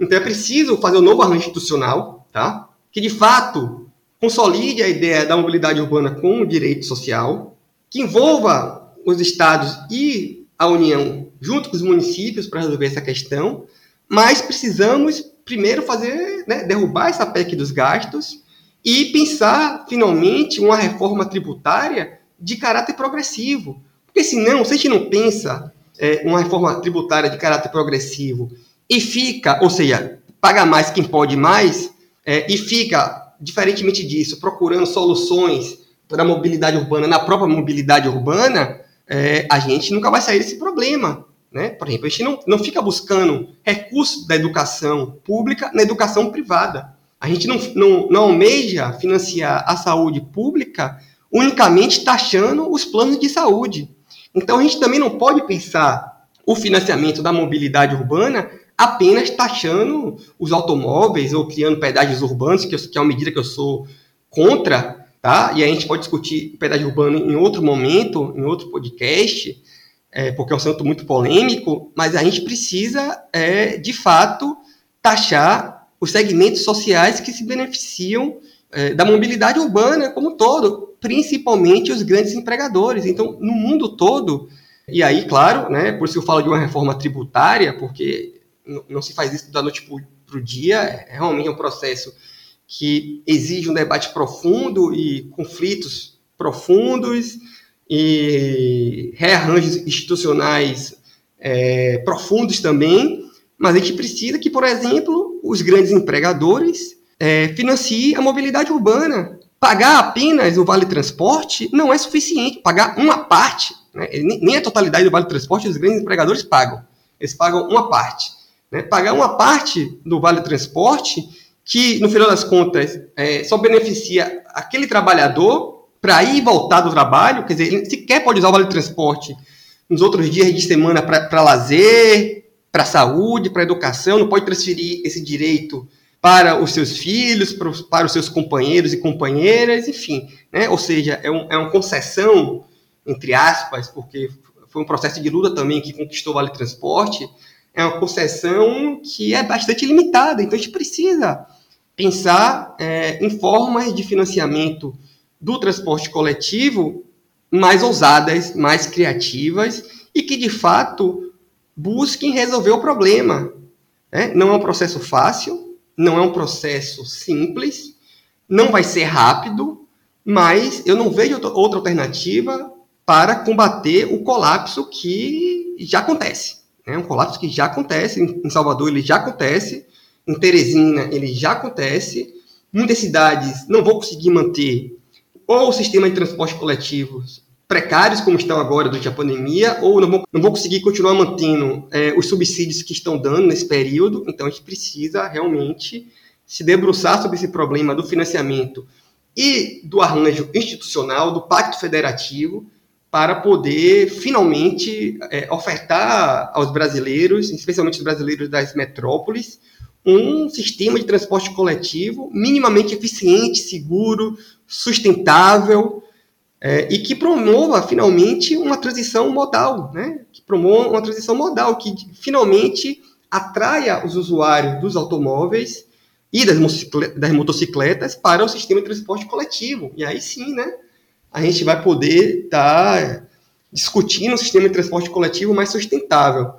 Então é preciso fazer um novo arranjo institucional, tá? que de fato consolide a ideia da mobilidade urbana como direito social, que envolva os estados e a União junto com os municípios para resolver essa questão, mas precisamos primeiro fazer, né, derrubar essa PEC dos gastos e pensar, finalmente, uma reforma tributária de caráter progressivo. Porque senão, se a gente não pensa é, uma reforma tributária de caráter progressivo e fica, ou seja, paga mais quem pode mais, é, e fica, diferentemente disso, procurando soluções para a mobilidade urbana na própria mobilidade urbana, é, a gente nunca vai sair desse problema. Né? Por exemplo, a gente não, não fica buscando recursos da educação pública na educação privada. A gente não, não, não almeja financiar a saúde pública unicamente taxando os planos de saúde. Então, a gente também não pode pensar o financiamento da mobilidade urbana apenas taxando os automóveis ou criando pedágios urbanos, que, que é uma medida que eu sou contra, tá? E a gente pode discutir pedágio urbano em outro momento, em outro podcast, é, porque é um assunto muito polêmico, mas a gente precisa, é, de fato, taxar os segmentos sociais que se beneficiam é, da mobilidade urbana como um todo, principalmente os grandes empregadores. Então, no mundo todo, e aí, claro, né, por isso eu falo de uma reforma tributária, porque não se faz isso da noite para o dia, é realmente um processo que exige um debate profundo e conflitos profundos e rearranjos institucionais é, profundos também, mas a gente precisa que, por exemplo, os grandes empregadores é, financiem a mobilidade urbana. Pagar apenas o vale transporte não é suficiente. Pagar uma parte, né? nem a totalidade do vale transporte os grandes empregadores pagam. Eles pagam uma parte. Né? Pagar uma parte do vale transporte que, no final das contas, é, só beneficia aquele trabalhador para ir e voltar do trabalho, quer dizer, ele sequer pode usar o vale transporte nos outros dias de semana para lazer, para saúde, para educação, não pode transferir esse direito para os seus filhos, para os, para os seus companheiros e companheiras, enfim. Né? Ou seja, é, um, é uma concessão, entre aspas, porque foi um processo de luta também que conquistou o Vale Transporte, é uma concessão que é bastante limitada. Então a gente precisa pensar é, em formas de financiamento do transporte coletivo mais ousadas, mais criativas e que de fato busquem resolver o problema. Né? Não é um processo fácil, não é um processo simples, não vai ser rápido, mas eu não vejo outra alternativa para combater o colapso que já acontece. É um colapso que já acontece, em Salvador ele já acontece, em Teresina ele já acontece, muitas cidades não vão conseguir manter ou o sistema de transporte coletivo precários como estão agora durante a pandemia, ou não vão, não conseguir continuar mantendo é, os subsídios que estão dando nesse período. Então, a gente precisa realmente se debruçar sobre esse problema do financiamento e do arranjo institucional, do pacto federativo, para poder finalmente é, ofertar aos brasileiros, especialmente os brasileiros das metrópoles, um sistema de transporte coletivo minimamente eficiente, seguro, sustentável é, e que promova finalmente uma transição modal, né? Que promova uma transição modal que finalmente atraia os usuários dos automóveis e das, das motocicletas para o sistema de transporte coletivo. E aí sim, né? A gente vai poder estar tá discutindo um sistema de transporte coletivo mais sustentável.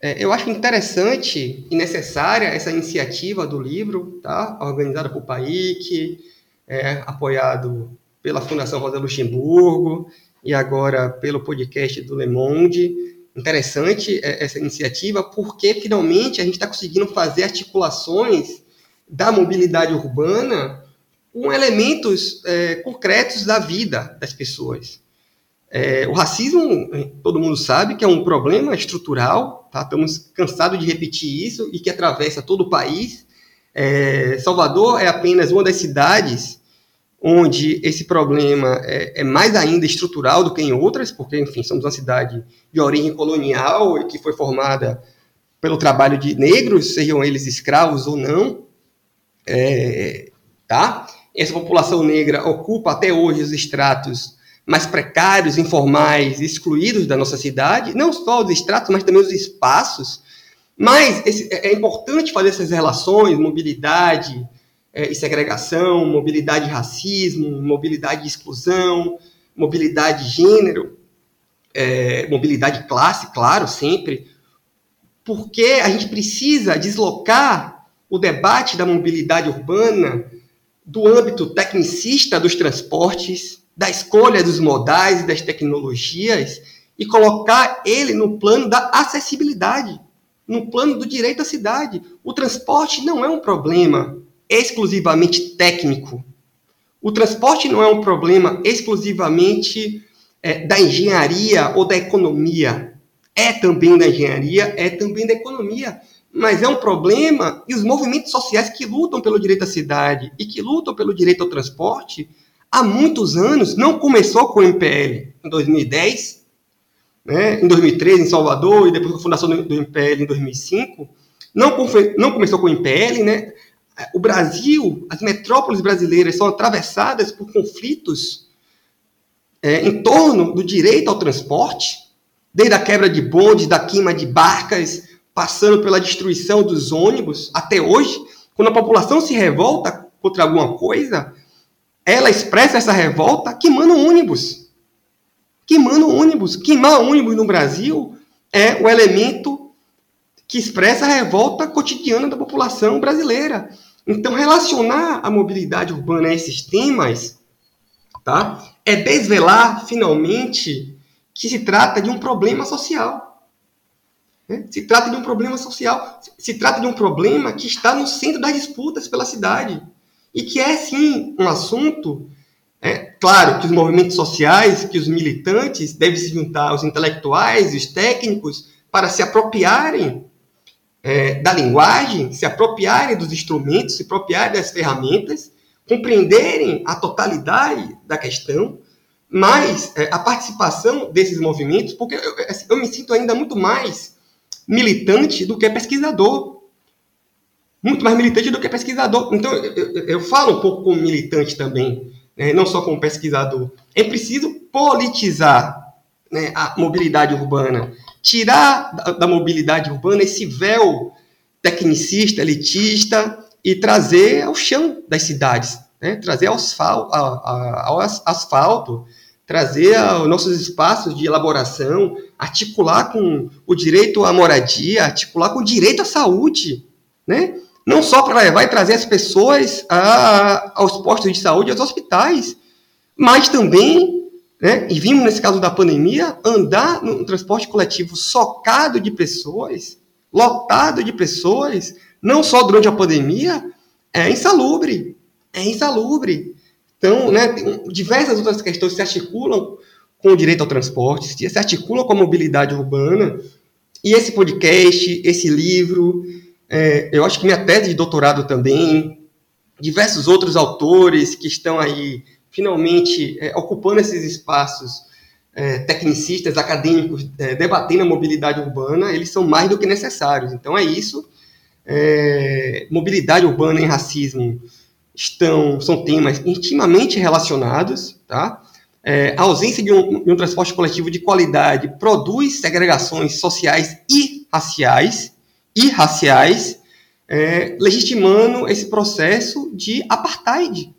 É, eu acho interessante e necessária essa iniciativa do livro, tá? organizada por PAIC, é, apoiado pela Fundação Rosa Luxemburgo e agora pelo podcast do Le Monde. Interessante é, essa iniciativa porque finalmente a gente está conseguindo fazer articulações da mobilidade urbana com elementos é, concretos da vida das pessoas. É, o racismo, todo mundo sabe que é um problema estrutural, tá? estamos cansados de repetir isso e que atravessa todo o país. É, Salvador é apenas uma das cidades onde esse problema é, é, mais ainda estrutural do que em outras, porque, enfim, somos uma cidade de origem colonial e que foi formada pelo trabalho de negros, sejam eles escravos ou não, é, tá? Essa população negra ocupa até hoje os estratos mais precários, informais, excluídos da nossa cidade, não só os estratos, mas também os espaços. Mas esse, é, é importante fazer essas relações, mobilidade é, e segregação, mobilidade e racismo, mobilidade e exclusão, mobilidade e gênero, é, mobilidade classe, claro, sempre, porque a gente precisa deslocar o debate da mobilidade urbana do âmbito tecnicista dos transportes, da escolha dos modais e das tecnologias e colocar ele no plano da acessibilidade, no plano do direito à cidade. O transporte não é um problema exclusivamente técnico. O transporte não é um problema exclusivamente é, da engenharia ou da economia. É também da engenharia, é também da economia. Mas é um problema e os movimentos sociais que lutam pelo direito à cidade e que lutam pelo direito ao transporte há muitos anos, não começou com o MPL em 2010, né, em 2013 em Salvador e depois com a fundação do, MPL em 2005, não, não começou com o MPL, né? O Brasil, as metrópoles brasileiras são atravessadas por conflitos é, em torno do direito ao transporte, desde a quebra de bondes, da queima de barcas, passando pela destruição dos ônibus, até hoje, quando a população se revolta contra alguma coisa, ela expressa essa revolta queimando ônibus. Queimando ônibus. Queimar ônibus no Brasil é o elemento que expressa a revolta cotidiana da população brasileira. Então, relacionar a mobilidade urbana a esses temas tá, é desvelar, finalmente, que se trata de um problema social. Né? Se trata de um problema social. Se trata de um problema que está no centro das disputas pela cidade e que é sim um assunto. É, claro que os movimentos sociais, que os militantes devem se juntar aos intelectuais os técnicos para se apropriarem é, da linguagem, se apropriarem dos instrumentos, se apropriarem das ferramentas, compreenderem a totalidade da questão, mas é, a participação desses movimentos, porque eu, eu me sinto ainda muito mais militante do que pesquisador muito mais militante do que pesquisador. Então, eu, eu, eu falo um pouco como militante também, né? não só como pesquisador. É preciso politizar né, a mobilidade urbana, tirar da, da, mobilidade urbana esse véu tecnicista, elitista e trazer ao chão das cidades, né? trazer ao asfalto, ao asfalto trazer aos nossos espaços de elaboração, articular com o direito à moradia, articular com o direito à saúde, né? Não só para levar e trazer as pessoas a, aos postos de saúde, aos hospitais, mas também, né, e vimos nesse caso da pandemia, andar no transporte coletivo socado de pessoas, lotado de pessoas, não só durante a pandemia, é insalubre. É insalubre. Então, né, diversas outras questões se articulam com o direito ao transporte, se articulam com a mobilidade urbana, e esse podcast, esse livro, é, eu acho que minha tese de doutorado também, diversos outros autores que estão aí finalmente é, ocupando esses espaços é, tecnicistas, acadêmicos, é, debatendo a mobilidade urbana, eles são mais do que necessários. Então é isso. é, mobilidade urbana e racismo estão são temas intimamente relacionados, tá? É, a ausência de um, de um, transporte coletivo de qualidade produz segregações sociais e raciais, e raciais, é, legitimando esse processo de apartheid.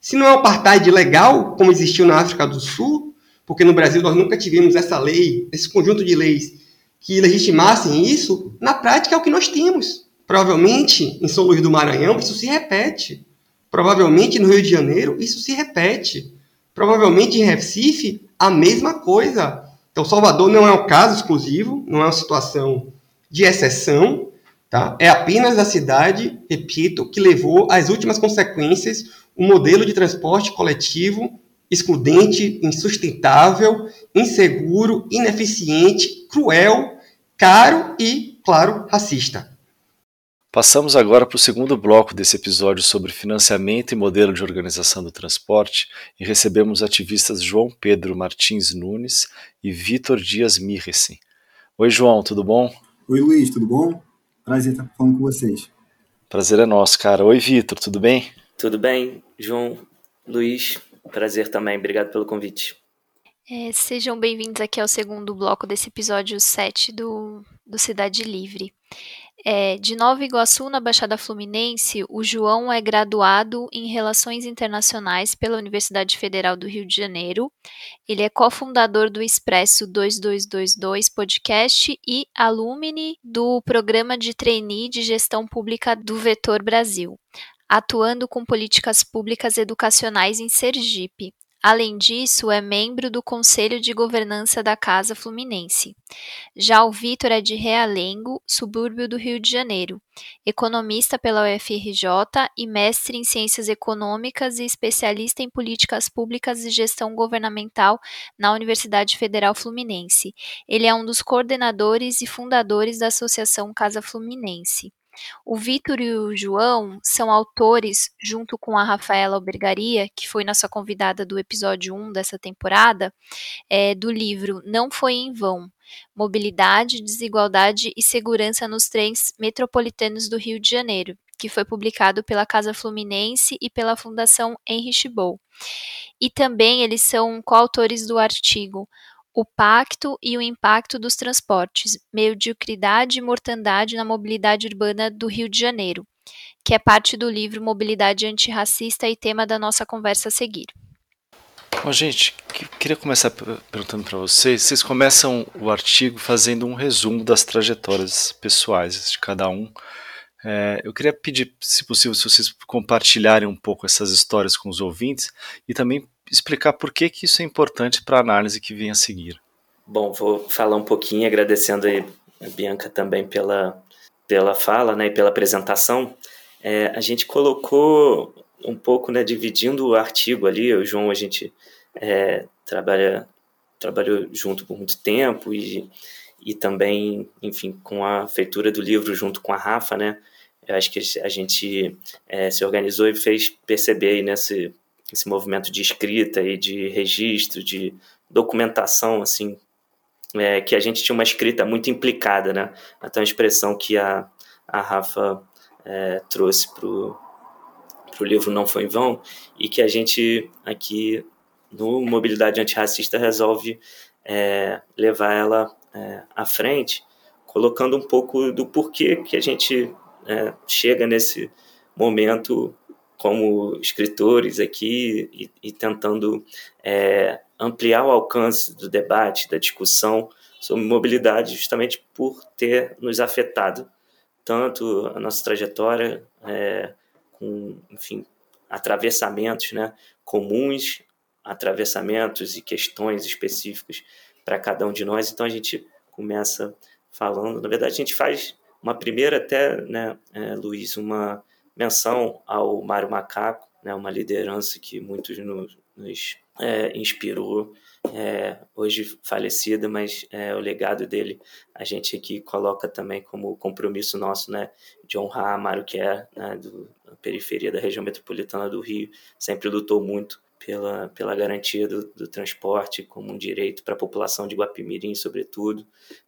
Se não é um apartheid legal, como existiu na África do Sul, porque no Brasil nós nunca tivemos essa lei, esse conjunto de leis que legitimassem isso, na prática é o que nós temos. Provavelmente em São Luís do Maranhão isso se repete. Provavelmente no Rio de Janeiro isso se repete. Provavelmente em Recife a mesma coisa. Então Salvador não é um caso exclusivo, não é uma situação de exceção, tá? É apenas a cidade, repito, que levou às últimas consequências um modelo de transporte coletivo excludente, insustentável, inseguro, ineficiente, cruel, caro e, claro, racista. Passamos agora para o segundo bloco desse episódio sobre financiamento e modelo de organização do transporte e recebemos os ativistas João Pedro Martins Nunes e Vitor Dias Mirresen. Oi, João, tudo bom? Oi, Luiz, tudo bom? Prazer estar falando com vocês. Prazer é nosso, cara. Oi, Vitor, tudo bem? Tudo bem, João, Luiz, prazer também. Obrigado pelo convite. É, sejam bem-vindos aqui ao segundo bloco desse episódio 7 do, do Cidade Livre. É, de Nova Iguaçu, na Baixada Fluminense, o João é graduado em Relações Internacionais pela Universidade Federal do Rio de Janeiro. Ele é cofundador do Expresso 2222 Podcast e alumni do programa de trainee de gestão pública do Vetor Brasil, atuando com políticas públicas educacionais em Sergipe. Além disso, é membro do Conselho de Governança da Casa Fluminense. Já o Vitor é de Realengo, subúrbio do Rio de Janeiro, economista pela UFRJ e mestre em Ciências Econômicas e especialista em Políticas Públicas e Gestão Governamental na Universidade Federal Fluminense. Ele é um dos coordenadores e fundadores da Associação Casa Fluminense. O Vitor e o João são autores, junto com a Rafaela Albergaria, que foi nossa convidada do episódio 1 dessa temporada, é, do livro Não Foi em Vão: Mobilidade, Desigualdade e Segurança nos Trens Metropolitanos do Rio de Janeiro, que foi publicado pela Casa Fluminense e pela Fundação Henry Boll. E também eles são coautores do artigo o Pacto e o Impacto dos Transportes, Mediocridade e Mortandade na Mobilidade Urbana do Rio de Janeiro, que é parte do livro Mobilidade Antirracista e tema da nossa conversa a seguir. Bom, gente, queria começar perguntando para vocês. Vocês começam o artigo fazendo um resumo das trajetórias pessoais de cada um. É, eu queria pedir, se possível, se vocês compartilharem um pouco essas histórias com os ouvintes e também explicar por que, que isso é importante para a análise que vem a seguir. Bom, vou falar um pouquinho, agradecendo a Bianca também pela, pela fala né, e pela apresentação. É, a gente colocou um pouco, né, dividindo o artigo ali, o João, a gente é, trabalha, trabalhou junto por muito tempo e, e também, enfim, com a feitura do livro junto com a Rafa, né, eu acho que a gente é, se organizou e fez perceber nesse esse movimento de escrita e de registro, de documentação, assim, é, que a gente tinha uma escrita muito implicada, né? Até uma expressão que a, a Rafa é, trouxe para o livro Não Foi em Vão, e que a gente aqui no Mobilidade Antirracista resolve é, levar ela é, à frente, colocando um pouco do porquê que a gente é, chega nesse momento como escritores aqui e, e tentando é, ampliar o alcance do debate, da discussão sobre mobilidade, justamente por ter nos afetado tanto a nossa trajetória é, com, enfim, atravessamentos né, comuns, atravessamentos e questões específicas para cada um de nós. Então a gente começa falando, na verdade a gente faz uma primeira até, né, é, Luiz, uma menção ao Mário Macaco, né, uma liderança que muitos nos, nos é, inspirou, é, hoje falecida, mas é, o legado dele a gente aqui coloca também como compromisso nosso né, de honrar Mário Kerr, né, do, da periferia da região metropolitana do Rio, sempre lutou muito pela, pela garantia do, do transporte como um direito para a população de Guapimirim, sobretudo,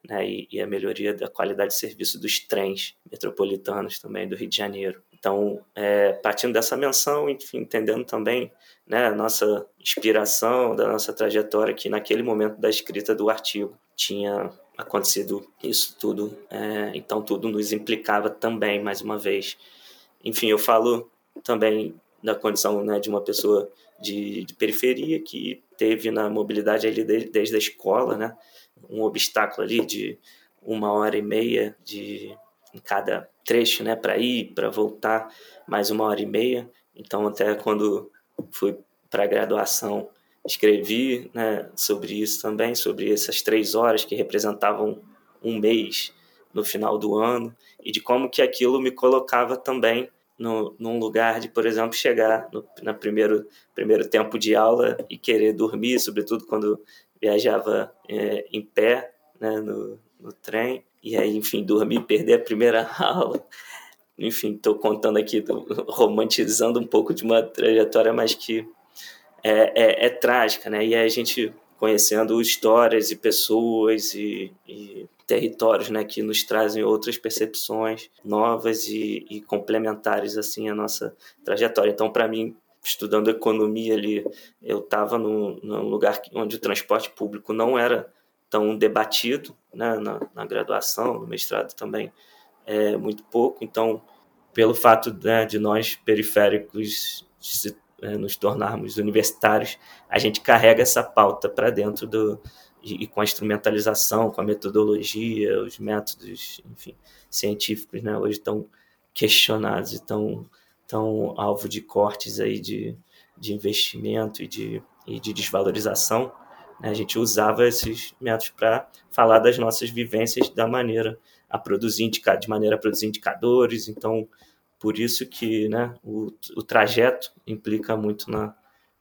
né, e, e, a melhoria da qualidade de serviço dos trens metropolitanos também do Rio de Janeiro. Então, é, partindo dessa menção, enfim, entendendo também né, a nossa inspiração, da nossa trajetória, que naquele momento da escrita do artigo tinha acontecido isso tudo, é, então tudo nos implicava também, mais uma vez. Enfim, eu falo também da condição né, de uma pessoa de, de, periferia que teve na mobilidade ali desde, desde a escola, né, um obstáculo ali de uma hora e meia de em cada trecho, né, para ir, para voltar, mais uma hora e meia. Então, até quando fui para a graduação, escrevi né, sobre isso também, sobre essas três horas que representavam um mês no final do ano e de como que aquilo me colocava também no, num lugar de, por exemplo, chegar no na primeiro, primeiro tempo de aula e querer dormir, sobretudo quando viajava é, em pé né, no, no trem, e aí, enfim, dormir, perder a primeira aula. Enfim, estou contando aqui, romantizando um pouco de uma trajetória, mas que é, é, é trágica, né? E aí a gente conhecendo histórias e pessoas e, e, territórios né, que nos trazem outras percepções novas e, e complementares assim à nossa trajetória. Então, para mim, estudando economia ali, eu estava num, num, lugar onde o transporte público não era tão debatido, né, na, na graduação, no mestrado também, é muito pouco. Então, pelo fato né, de nós periféricos se né, nos tornarmos universitários, a gente carrega essa pauta para dentro do e com a instrumentalização, com a metodologia, os métodos, enfim, científicos, né, hoje estão questionados e estão, estão alvo de cortes aí de, de investimento e de, e de desvalorização. Né, a gente usava esses métodos para falar das nossas vivências da maneira a produzir de maneira a produzir indicadores, então por isso que né, o, o trajeto implica muito na,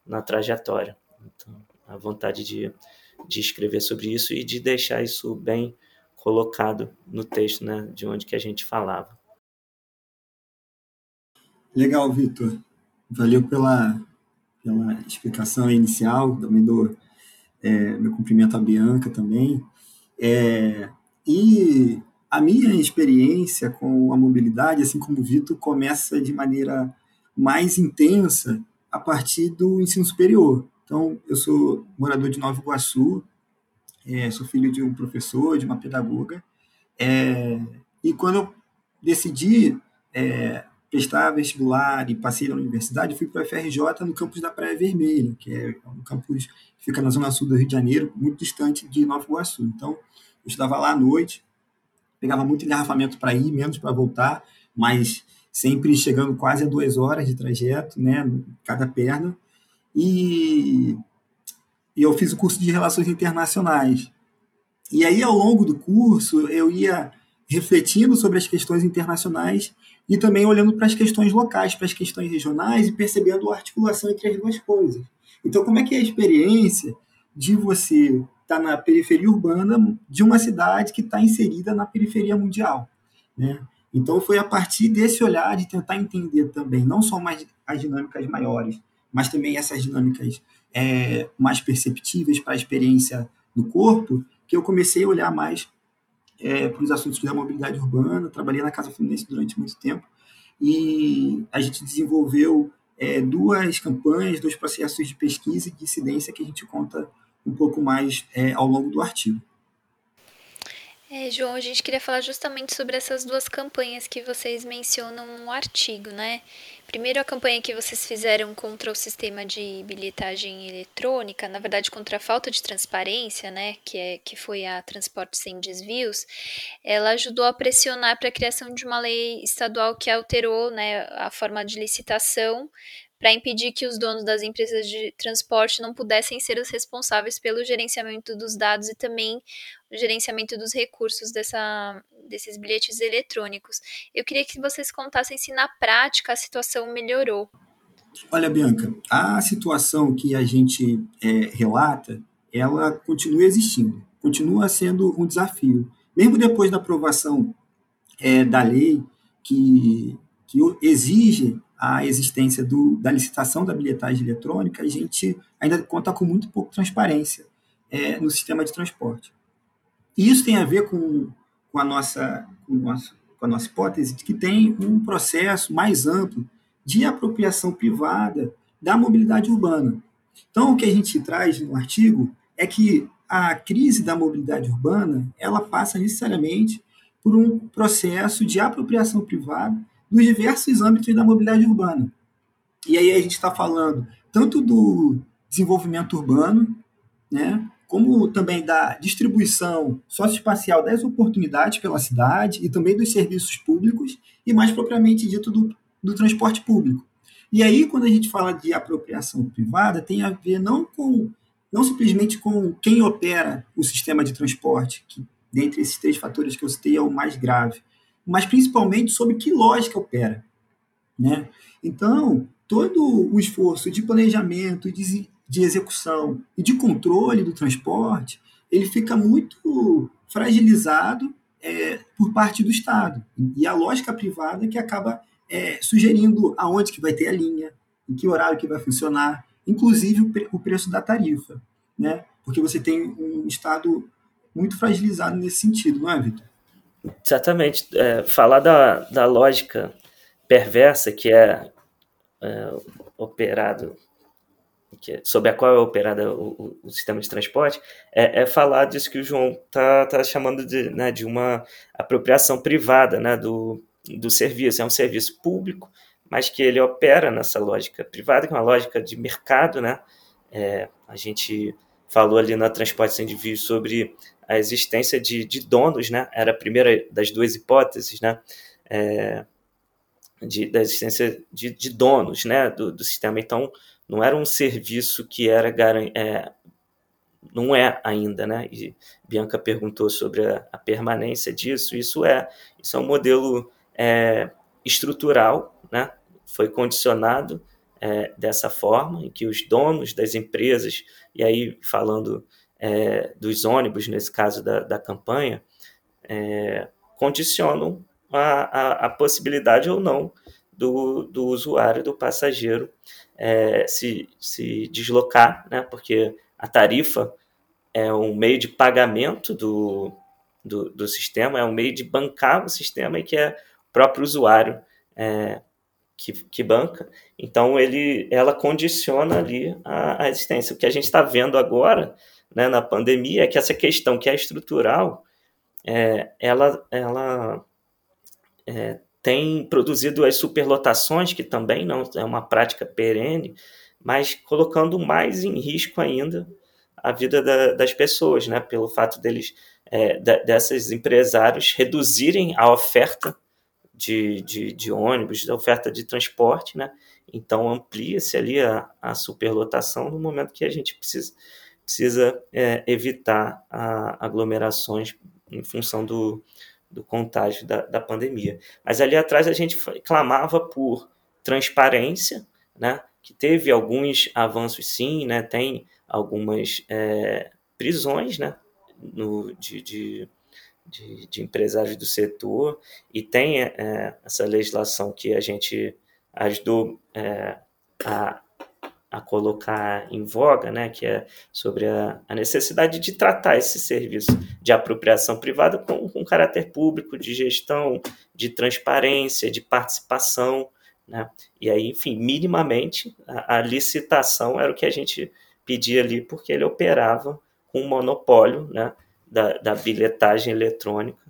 na trajetória. Então, a vontade de, de escrever sobre isso e de deixar isso bem colocado no texto, né, de onde que a gente falava. Legal, Vitor. Valeu pela, pela explicação inicial. Também dou é, meu cumprimento à Bianca também. É, e a minha experiência com a mobilidade, assim como o Vitor, começa de maneira mais intensa a partir do ensino superior. Então, eu sou morador de Nova Iguaçu, é, sou filho de um professor, de uma pedagoga, é, e quando eu decidi é, prestar vestibular e passei na universidade, fui para a FRJ no campus da Praia Vermelha, que é um campus que fica na zona sul do Rio de Janeiro, muito distante de Nova Iguaçu. Então, eu estudava lá à noite, pegava muito engarrafamento para ir, menos para voltar, mas sempre chegando quase a duas horas de trajeto, né, cada perna. E, e eu fiz o curso de Relações Internacionais. E aí, ao longo do curso, eu ia refletindo sobre as questões internacionais e também olhando para as questões locais, para as questões regionais e percebendo a articulação entre as duas coisas. Então, como é que é a experiência de você está na periferia urbana de uma cidade que está inserida na periferia mundial. Né? Então, foi a partir desse olhar de tentar entender também, não só mais as dinâmicas maiores, mas também essas dinâmicas é, mais perceptíveis para a experiência do corpo, que eu comecei a olhar mais é, para os assuntos da mobilidade urbana. Trabalhei na Casa Fluminense durante muito tempo e a gente desenvolveu é, duas campanhas, dois processos de pesquisa e de incidência que a gente conta um pouco mais é, ao longo do artigo. É, João, a gente queria falar justamente sobre essas duas campanhas que vocês mencionam no artigo, né? Primeiro, a campanha que vocês fizeram contra o sistema de bilhetagem eletrônica, na verdade, contra a falta de transparência, né? Que, é, que foi a Transporte Sem Desvios, ela ajudou a pressionar para a criação de uma lei estadual que alterou né, a forma de licitação para impedir que os donos das empresas de transporte não pudessem ser os responsáveis pelo gerenciamento dos dados e também o gerenciamento dos recursos dessa, desses bilhetes eletrônicos. Eu queria que vocês contassem se na prática a situação melhorou. Olha, Bianca, a situação que a gente é, relata, ela continua existindo, continua sendo um desafio. Mesmo depois da aprovação é, da lei que que exige a existência do, da licitação da bilhetagem eletrônica, a gente ainda conta com muito pouco transparência é, no sistema de transporte. E isso tem a ver com, com, a nossa, com, com a nossa hipótese de que tem um processo mais amplo de apropriação privada da mobilidade urbana. Então, o que a gente traz no artigo é que a crise da mobilidade urbana ela passa necessariamente por um processo de apropriação privada dos diversos âmbitos da mobilidade urbana. E aí a gente está falando tanto do desenvolvimento urbano, né, como também da distribuição socioespacial das oportunidades pela cidade e também dos serviços públicos e mais propriamente dito do, do transporte público. E aí, quando a gente fala de apropriação privada, tem a ver não com não simplesmente com quem opera o sistema de transporte, que dentre esses três fatores que eu citei é o mais grave, mas principalmente sobre que lógica opera. Né? Então, todo o esforço de planejamento, de, de execução e de controle do transporte, ele fica muito fragilizado é, por parte do Estado. E a lógica privada que acaba é, sugerindo aonde que vai ter a linha, em que horário que vai funcionar, inclusive o, pre o preço da tarifa, né? Porque você tem um Estado muito fragilizado nesse sentido, não é, Vitor? Exatamente. É, falar da, da lógica perversa que é, é operado, que é, sobre a qual é operado o, o, sistema de transporte, é, é, falar disso que o João está tá chamando de, né, de uma apropriação privada né, do, do serviço. É um serviço público, mas que ele opera nessa lógica privada, que é uma lógica de mercado. Né? É, a gente falou ali na Transporte Sem Desvio sobre a existência de, de, donos, né? Era a primeira das duas hipóteses, né? É, de, da existência de, de donos, né? Do, do, sistema. Então, não era um serviço que era é, não é ainda, né? E Bianca perguntou sobre a, a, permanência disso. Isso é, isso é um modelo é, estrutural, né? Foi condicionado é, dessa forma, em que os donos das empresas, e aí falando é, dos ônibus, nesse caso da, da campanha, é, condicionam a, a, a, possibilidade ou não do, do usuário, do passageiro, é, se, se deslocar, né? porque a tarifa é um meio de pagamento do, do, do, sistema, é um meio de bancar o sistema e que é o próprio usuário é, que, que, banca. Então, ele, ela condiciona ali a, a existência. O que a gente está vendo agora né, na pandemia é que essa questão que é estrutural, é, ela, ela é, tem produzido as superlotações, que também não é uma prática perene, mas colocando mais em risco ainda a vida da, das pessoas, né, pelo fato deles, é, desses empresários reduzirem a oferta de, de, de, ônibus, da oferta de transporte, né? Então amplia-se ali a, a superlotação no momento que a gente precisa precisa é, evitar a, aglomerações em função do, do contágio da, da pandemia. Mas ali atrás a gente clamava por transparência, né? que teve alguns avanços sim, né? tem algumas é, prisões né? no, de, de, de, de, empresários do setor, e tem é, essa legislação que a gente ajudou é, a a colocar em voga, né, que é sobre a, a necessidade de tratar esse serviço de apropriação privada com, com caráter público, de gestão, de transparência, de participação, né? E aí, enfim, minimamente a, a, licitação era o que a gente pedia ali, porque ele operava com um monopólio, né, da, da bilhetagem eletrônica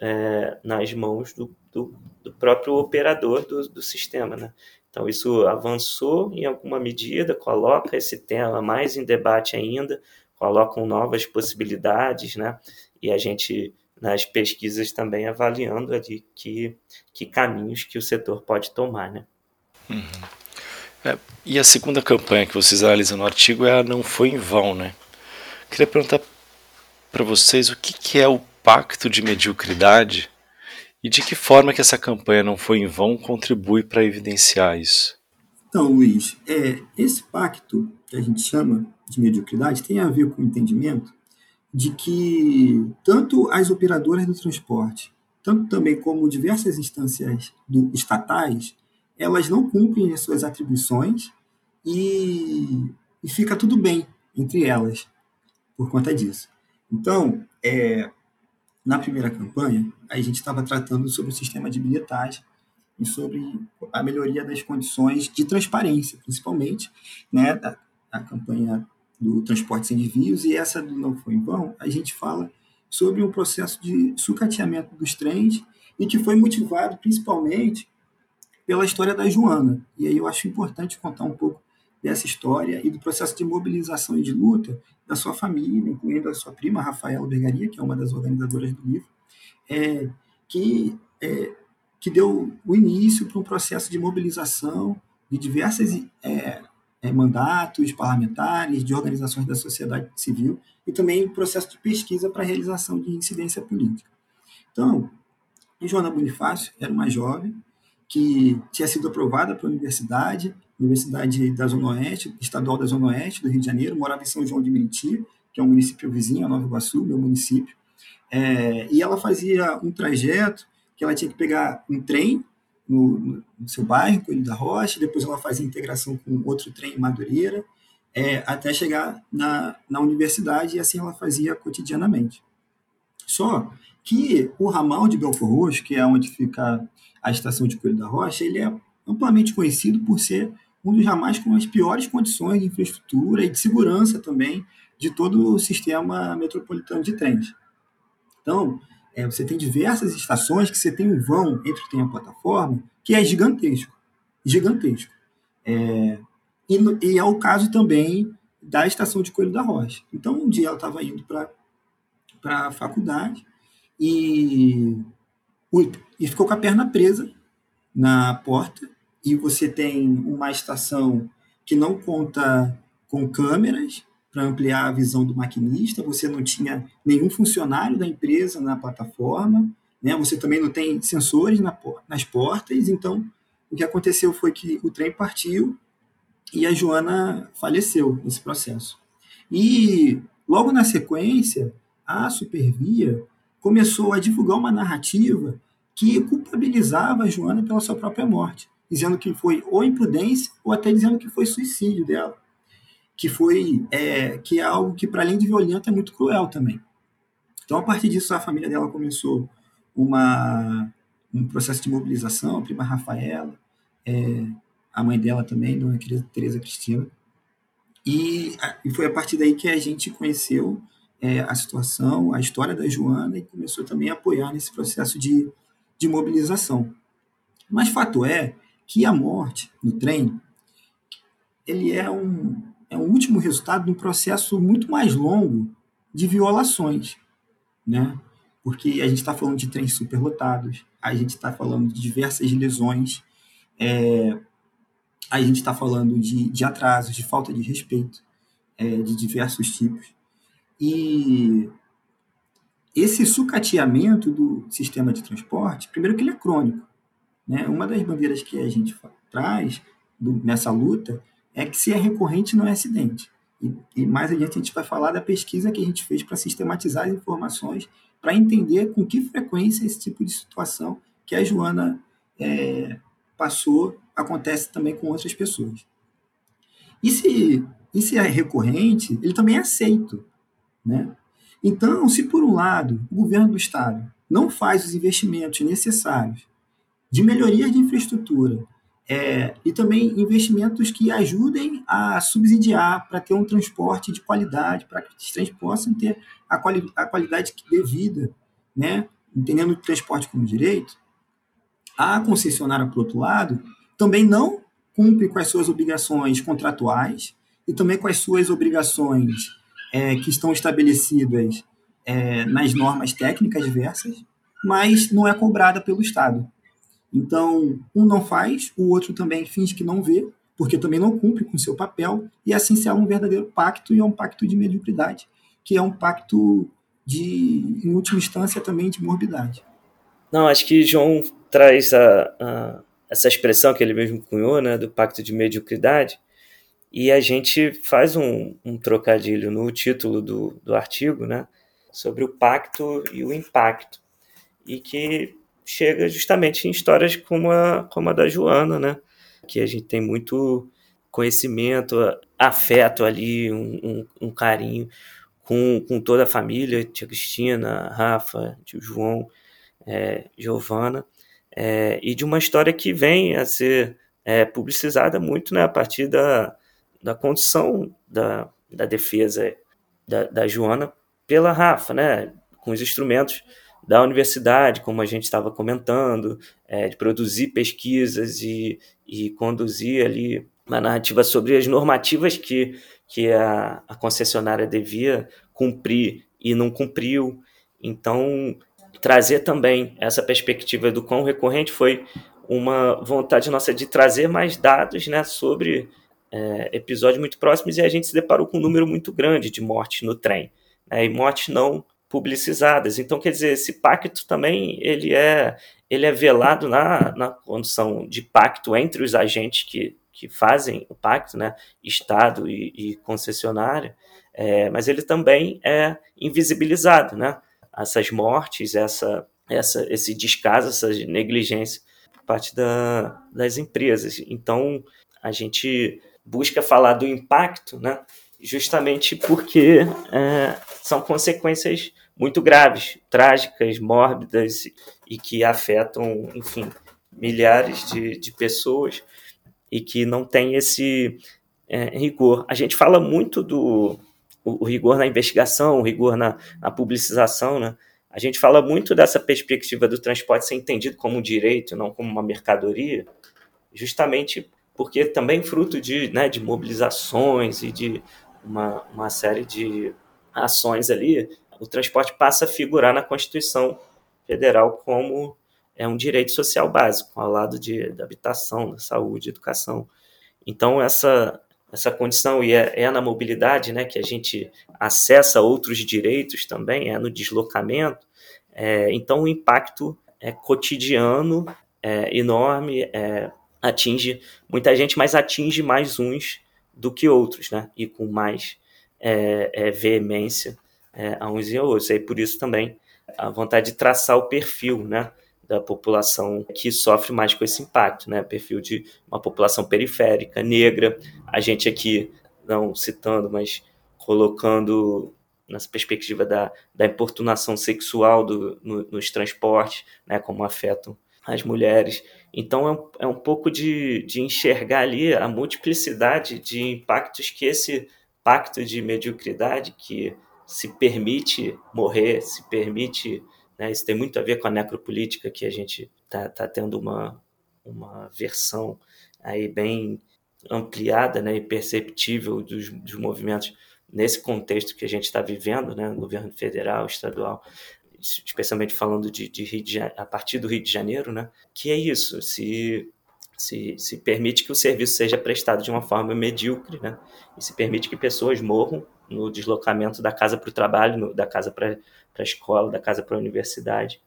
é, nas mãos do, do, do, próprio operador do, do sistema, né? Então, isso avançou em alguma medida, coloca esse tema mais em debate ainda, colocam novas possibilidades, né? E a gente, nas pesquisas, também avaliando ali que, que caminhos que o setor pode tomar, né? Uhum. É, e a segunda campanha que vocês analisam no artigo é a Não Foi em Vão, né? Queria perguntar para vocês o que, que é o pacto de mediocridade e de que forma que essa campanha não foi em vão contribui para evidenciar isso? Então, Luiz, é, esse pacto que a gente chama de mediocridade tem a ver com o entendimento de que tanto as operadoras do transporte, tanto também como diversas instâncias do, estatais, elas não cumprem as suas atribuições e, e fica tudo bem entre elas por conta disso. Então, é, na primeira campanha, a gente estava tratando sobre o sistema de bilhetagem e sobre a melhoria das condições de transparência, principalmente, né, da, da campanha do transporte sem desvios e essa do Não Foi em Vão, a gente fala sobre um processo de sucateamento dos trens e que foi motivado principalmente pela história da Joana. E aí eu acho importante contar um pouco dessa história e do processo de mobilização e de luta da sua família, incluindo a sua prima Rafaela Bergaria, que é uma das organizadoras do livro, é, que, é, que deu o início para um processo de mobilização de diversas é, é, mandatos parlamentares, de organizações da sociedade civil e também o processo de pesquisa para a realização de incidência política. Então, Joana Bonifácio era uma jovem que tinha sido aprovada para a universidade, Universidade da Zona Oeste, Estadual da Zona Oeste do Rio de Janeiro, morava em São João de Meriti, que é um município vizinho a Nova Iguaçu, meu município, é, e ela fazia um trajeto que ela tinha que pegar um trem no, no seu bairro, Coelho da Rocha, depois ela fazia integração com outro trem em Madureira, é, até chegar na, na universidade, e assim ela fazia cotidianamente. Só que o ramal de Belfort Roxo, que é onde fica a estação de Coelho da Rocha, ele é amplamente conhecido por ser um dos ramais com as piores condições de infraestrutura e de segurança também de todo o sistema metropolitano de trens. Então, é, você tem diversas estações que você tem um vão entre o trem e a plataforma que é gigantesco, gigantesco. É, e, e, é o caso também da estação de Coelho da Rocha. Então, um dia ela estava indo para a faculdade e, e ficou com a perna presa na porta e você tem uma estação que não conta com câmeras para ampliar a visão do maquinista, você não tinha nenhum funcionário da empresa na plataforma, né? você também não tem sensores na, nas portas, então o que aconteceu foi que o trem partiu e a Joana faleceu nesse processo. E logo na sequência, a Supervia começou a divulgar uma narrativa que culpabilizava a Joana pela sua própria morte dizendo que foi ou imprudência ou até dizendo que foi suicídio dela, que foi é, que é algo que para além de violento é muito cruel também. Então a partir disso a família dela começou uma um processo de mobilização, a prima Rafaela, é, a mãe dela também, Dona Teresa Cristina, e, e foi a partir daí que a gente conheceu é, a situação, a história da Joana e começou também a apoiar nesse processo de, de mobilização. Mas fato é que a morte no trem ele é um, é um último resultado de um processo muito mais longo de violações, né? Porque a gente está falando de trens superlotados, a gente está falando de diversas lesões, é, a gente está falando de, de atrasos, de falta de respeito, é, de diversos tipos. E esse sucateamento do sistema de transporte, primeiro que ele é crônico, né? Uma das bandeiras que a gente traz do, nessa luta é que se é recorrente não é acidente. E, e, mais adiante a gente vai falar da pesquisa que a gente fez para sistematizar as informações, para entender com que frequência esse tipo de situação que a Joana é, passou acontece também com outras pessoas. E se, e se é recorrente, ele também é aceito. Né? Então, se por um lado o governo do Estado não faz os investimentos necessários de melhoria de infraestrutura é, e também investimentos que ajudem a subsidiar para ter um transporte de qualidade, para que os trens possam ter a, quali a qualidade devida, né? entendendo o transporte como direito. A concessionária, por outro lado, também não cumpre com as suas obrigações contratuais e também com as suas obrigações é, que estão estabelecidas é, nas normas técnicas diversas, mas não é cobrada pelo Estado. Então, um não faz, o outro também finge que não vê, porque também não cumpre com seu papel, e assim se é um verdadeiro pacto, e é um pacto de mediocridade, que é um pacto de, em última instância, também de morbidade. Não, acho que João traz a, a, essa expressão que ele mesmo cunhou, né, do pacto de mediocridade, e a gente faz um, um trocadilho no título do, do artigo, né, sobre o pacto e o impacto, e que chega justamente em histórias como a, como a da Joana, né? Que a gente tem muito conhecimento, afeto ali, um, um, um carinho com, com toda a família, tia Cristina, Rafa, tio João, é, Giovana, é, e de uma história que vem a ser é, publicizada muito né, a partir da, da condição da, da defesa da, da Joana pela Rafa, né, com os instrumentos da universidade, como a gente estava comentando, é, de produzir pesquisas e, e conduzir ali uma narrativa sobre as normativas que, que a, a concessionária devia cumprir e não cumpriu. Então, trazer também essa perspectiva do quão recorrente foi uma vontade nossa de trazer mais dados né, sobre é, episódios muito próximos e a gente se deparou com um número muito grande de mortes no trem né, e mortes não publicizadas. Então, quer dizer, esse pacto também ele é, ele é velado na, na condição de pacto entre os agentes que, que fazem o pacto, né, Estado e, e concessionária, é, mas ele também é invisibilizado, né? Essas mortes, essa, essa, esse descaso, essa negligência por parte da, das empresas. Então, a gente busca falar do impacto, né? Justamente porque é, são consequências muito graves, trágicas, mórbidas e que afetam, enfim, milhares de, de pessoas e que não tem esse é, rigor. A gente fala muito do o, o rigor na investigação, o rigor na, na publicização, né? A gente fala muito dessa perspectiva do transporte ser entendido como um direito, não como uma mercadoria, justamente porque também fruto de, né, de mobilizações e de uma, uma série de ações ali, o transporte passa a figurar na Constituição Federal como é um direito social básico, ao lado de, da habitação, da saúde, educação. Então, essa, essa condição, e é, é, na mobilidade né, que a gente acessa outros direitos também, é no deslocamento, é, então o impacto é cotidiano, é enorme, é, atinge muita gente, mas atinge mais uns do que outros, né? E com mais é, é, veemência é, a uns e a outros. E por isso também a vontade de traçar o perfil, né? Da população que sofre mais com esse impacto, né? Perfil de uma população periférica, negra. A gente aqui, não citando, mas colocando nessa perspectiva da, da importunação sexual do, no, nos transportes, né? Como afetam as mulheres. Então é um, é um pouco de, de enxergar ali a multiplicidade de impactos que esse pacto de mediocridade que se permite morrer, se permite. Né, isso tem muito a ver com a necropolítica, que a gente está tá tendo uma, uma versão aí bem ampliada né, e perceptível dos, dos movimentos nesse contexto que a gente está vivendo, né, no governo federal, estadual, especialmente falando de, de, Rio de a partir do Rio de Janeiro, né? Que é isso, se, se, se permite que o serviço seja prestado de uma forma medíocre, né? E se permite que pessoas morram no deslocamento da casa para o trabalho, no, da casa para a escola, da casa para a universidade.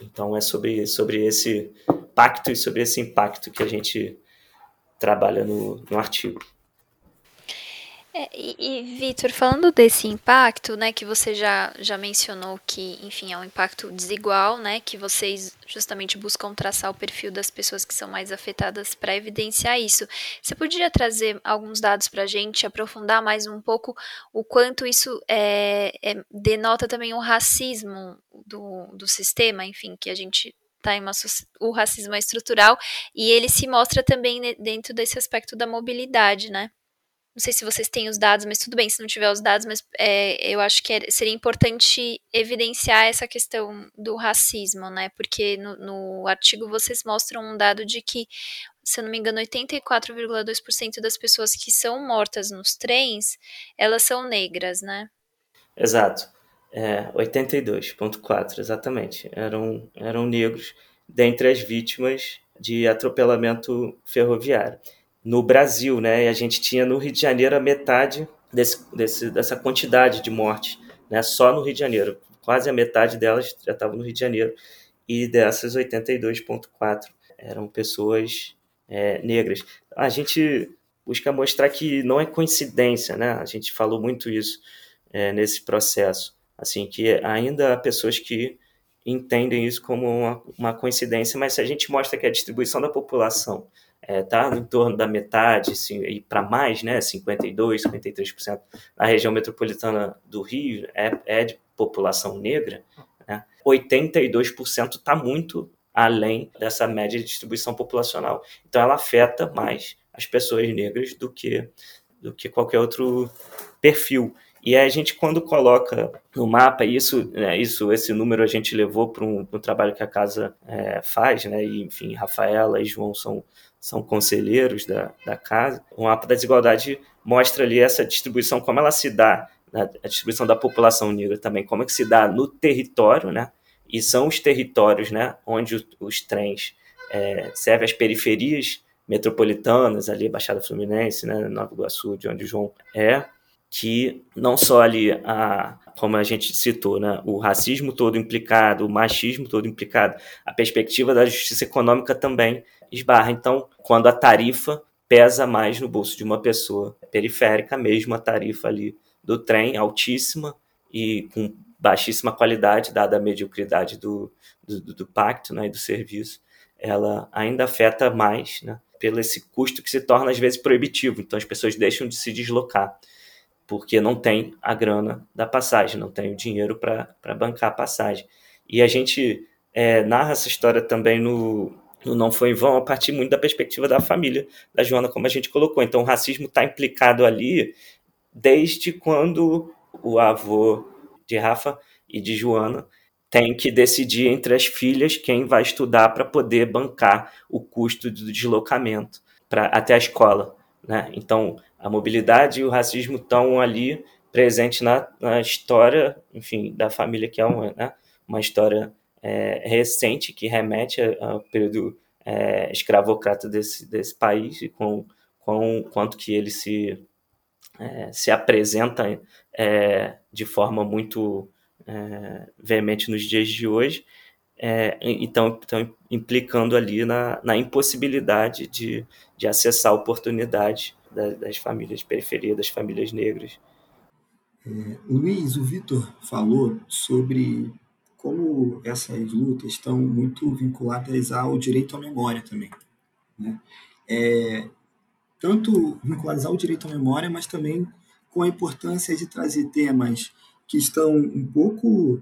Então é sobre, sobre esse pacto e sobre esse impacto que a gente trabalha no, no artigo. É, e, e Vitor, falando desse impacto, né, que você já, já mencionou que, enfim, é um impacto desigual, né, que vocês justamente buscam traçar o perfil das pessoas que são mais afetadas para evidenciar isso. Você poderia trazer alguns dados para a gente, aprofundar mais um pouco o quanto isso é, é, denota também o racismo do, do sistema, enfim, que a gente tá em uma, o racismo é estrutural e ele se mostra também dentro desse aspecto da mobilidade, né? Não sei se vocês têm os dados, mas tudo bem se não tiver os dados, mas é, eu acho que é, seria importante evidenciar essa questão do racismo, né? Porque no, no artigo vocês mostram um dado de que, se eu não me engano, 84,2% das pessoas que são mortas nos trens, elas são negras, né? Exato. É, 82,4, exatamente. Eram, eram negros dentre as vítimas de atropelamento ferroviário no Brasil, né? E a gente tinha no Rio de Janeiro a metade desse, desse, dessa quantidade de mortes, né? Só no Rio de Janeiro. Quase a metade delas já estavam no Rio de Janeiro. E dessas 82,4 eram pessoas é, negras. A gente busca mostrar que não é coincidência, né? A gente falou muito isso é, nesse processo. Assim, que ainda há pessoas que entendem isso como uma, uma coincidência, mas se a gente mostra que a distribuição da população está é, tá em torno da metade assim, e para mais, né, 52, 53% na região metropolitana do Rio é, é de população negra, né, 82% está muito além dessa média de distribuição populacional. Então ela afeta mais as pessoas negras do que do que qualquer outro perfil. E a gente, quando coloca no mapa, isso, né, isso esse número a gente levou para um, um, trabalho que a casa é, faz, né, e, enfim, Rafaela e João são, são conselheiros da, da casa. O mapa da desigualdade mostra ali essa distribuição, como ela se dá, né, a distribuição da população negra também, como é que se dá no território, né, e são os territórios né, onde os, os trens é, servem as periferias metropolitanas, ali Baixada Fluminense, né, Nova Iguaçu, de onde o João é, que não só ali a como a gente citou, né, o racismo todo implicado, o machismo todo implicado, a perspectiva da justiça econômica também esbarra. Então, quando a tarifa pesa mais no bolso de uma pessoa periférica, mesmo a tarifa ali do trem altíssima e com baixíssima qualidade, dada a mediocridade do, do, do pacto né, e do serviço, ela ainda afeta mais, né, pelo esse custo que se torna às vezes proibitivo. Então as pessoas deixam de se deslocar porque não tem a grana da passagem, não tem o dinheiro para bancar a passagem. E a gente é, narra essa história também no, no Não Foi em Vão a partir muito da perspectiva da família da Joana, como a gente colocou. Então o racismo está implicado ali desde quando o avô de Rafa e de Joana tem que decidir entre as filhas quem vai estudar para poder bancar o custo do deslocamento para até a escola. Né? Então, a mobilidade e o racismo estão ali presentes na, na história, enfim, da família, que é uma, né? uma história é, recente que remete ao período é, escravocrata desse, desse país e com, com quanto que ele se, é, se apresenta é, de forma muito é, veemente nos dias de hoje. É, então, então, implicando ali na, na impossibilidade de, de acessar oportunidades das, das famílias de periferia, das famílias negras. É, Luiz, o Vitor falou sobre como essas lutas estão muito vinculadas ao direito à memória também. Né? É, tanto vinculadas ao direito à memória, mas também com a importância de trazer temas que estão um pouco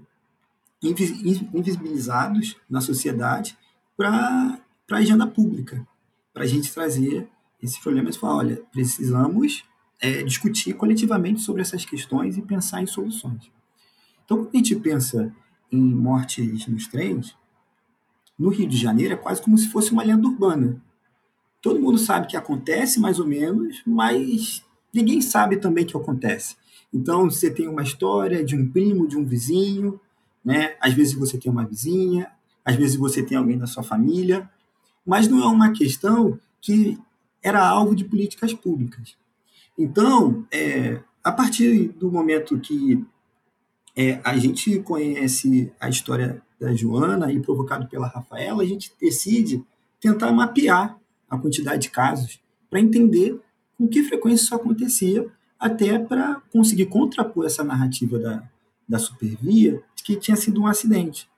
invisibilizados na sociedade para a agenda pública, para a gente trazer esses problemas e falar, olha, precisamos é, discutir coletivamente sobre essas questões e pensar em soluções. Então, quando a gente pensa em mortes nos trens, no Rio de Janeiro é quase como se fosse uma lenda urbana. Todo mundo sabe que acontece, mais ou menos, mas ninguém sabe também que acontece. Então, você tem uma história de um primo, de um vizinho, né? Às vezes você tem uma vizinha, às vezes você tem alguém da sua família, mas não é uma questão que era alvo de políticas públicas. Então, é, a partir do momento que é, a gente conhece a história da Joana e provocado pela Rafaela, a gente decide tentar mapear a quantidade de casos para entender com que frequência isso acontecia até para conseguir contrapor essa narrativa da, da supervia de que tinha sido um acidente.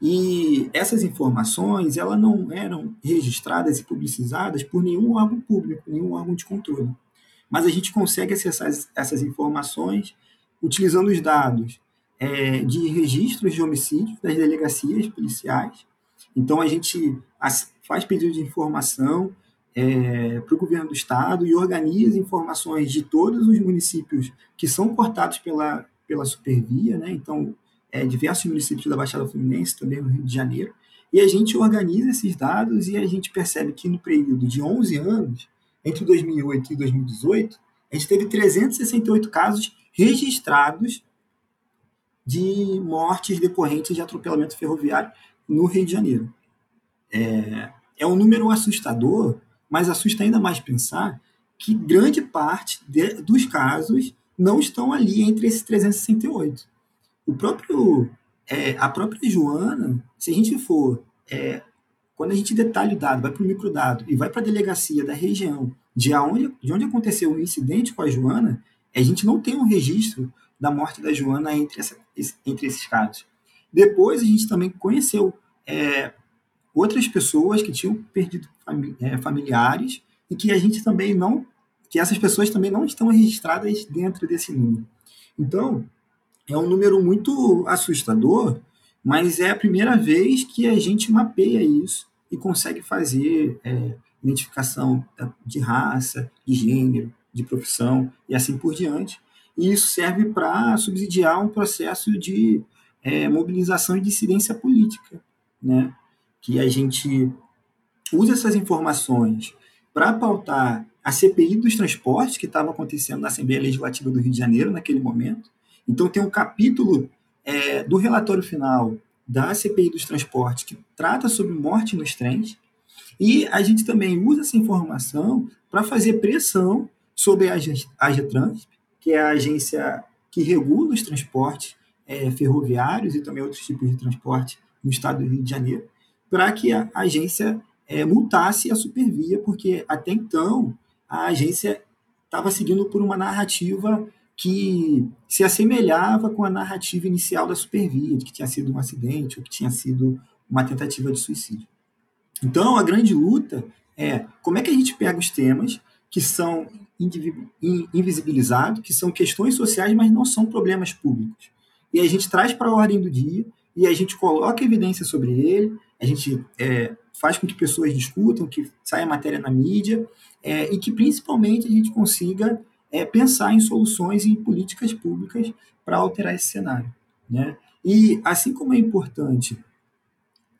E essas informações elas não eram registradas e publicizadas por nenhum órgão público, nenhum órgão de controle. Mas a gente consegue acessar essas informações utilizando os dados é, de registros de homicídios das delegacias policiais. Então a gente faz pedido de informação, é, para o governo do estado e organiza informações de todos os municípios que são cortados pela, pela supervia, né? então é, diversos municípios da Baixada Fluminense, também no Rio de Janeiro, e a gente organiza esses dados e a gente percebe que no período de 11 anos, entre 2008 e 2018, a gente teve 368 casos registrados de mortes decorrentes de atropelamento ferroviário no Rio de Janeiro. É, é um número assustador, mas assusta ainda mais pensar que grande parte de, dos casos não estão ali entre esses 368. O próprio, é, a própria Joana, se a gente for, é, quando a gente detalha o dado, vai para o microdado e vai para a delegacia da região de, aonde, de onde aconteceu o incidente com a Joana, a gente não tem um registro da morte da Joana entre, essa, entre esses casos. Depois a gente também conheceu é, outras pessoas que tinham perdido é, familiares e que a gente também não, que essas pessoas também não estão registradas dentro desse número. Então, é um número muito assustador, mas é a primeira vez que a gente mapeia isso e consegue fazer é, identificação de raça, de gênero, de profissão e assim por diante. E isso serve para subsidiar um processo de é, mobilização e dissidência política, né? que a gente usa essas informações para pautar a CPI dos transportes que estava acontecendo na Assembleia Legislativa do Rio de Janeiro naquele momento. Então tem um capítulo é, do relatório final da CPI dos transportes que trata sobre morte nos trens e a gente também usa essa informação para fazer pressão sobre a AGETRANS, que é a agência que regula os transportes é, ferroviários e também outros tipos de transporte no estado do Rio de Janeiro, para que a agência é, multasse a Supervia, porque até então a agência estava seguindo por uma narrativa que se assemelhava com a narrativa inicial da Supervia, de que tinha sido um acidente ou que tinha sido uma tentativa de suicídio. Então, a grande luta é como é que a gente pega os temas que são invisibilizados, que são questões sociais, mas não são problemas públicos. E a gente traz para a ordem do dia e a gente coloca evidência sobre ele, a gente é, faz com que pessoas discutam, que saia matéria na mídia é, e que principalmente a gente consiga é, pensar em soluções e em políticas públicas para alterar esse cenário. Né? E assim como é importante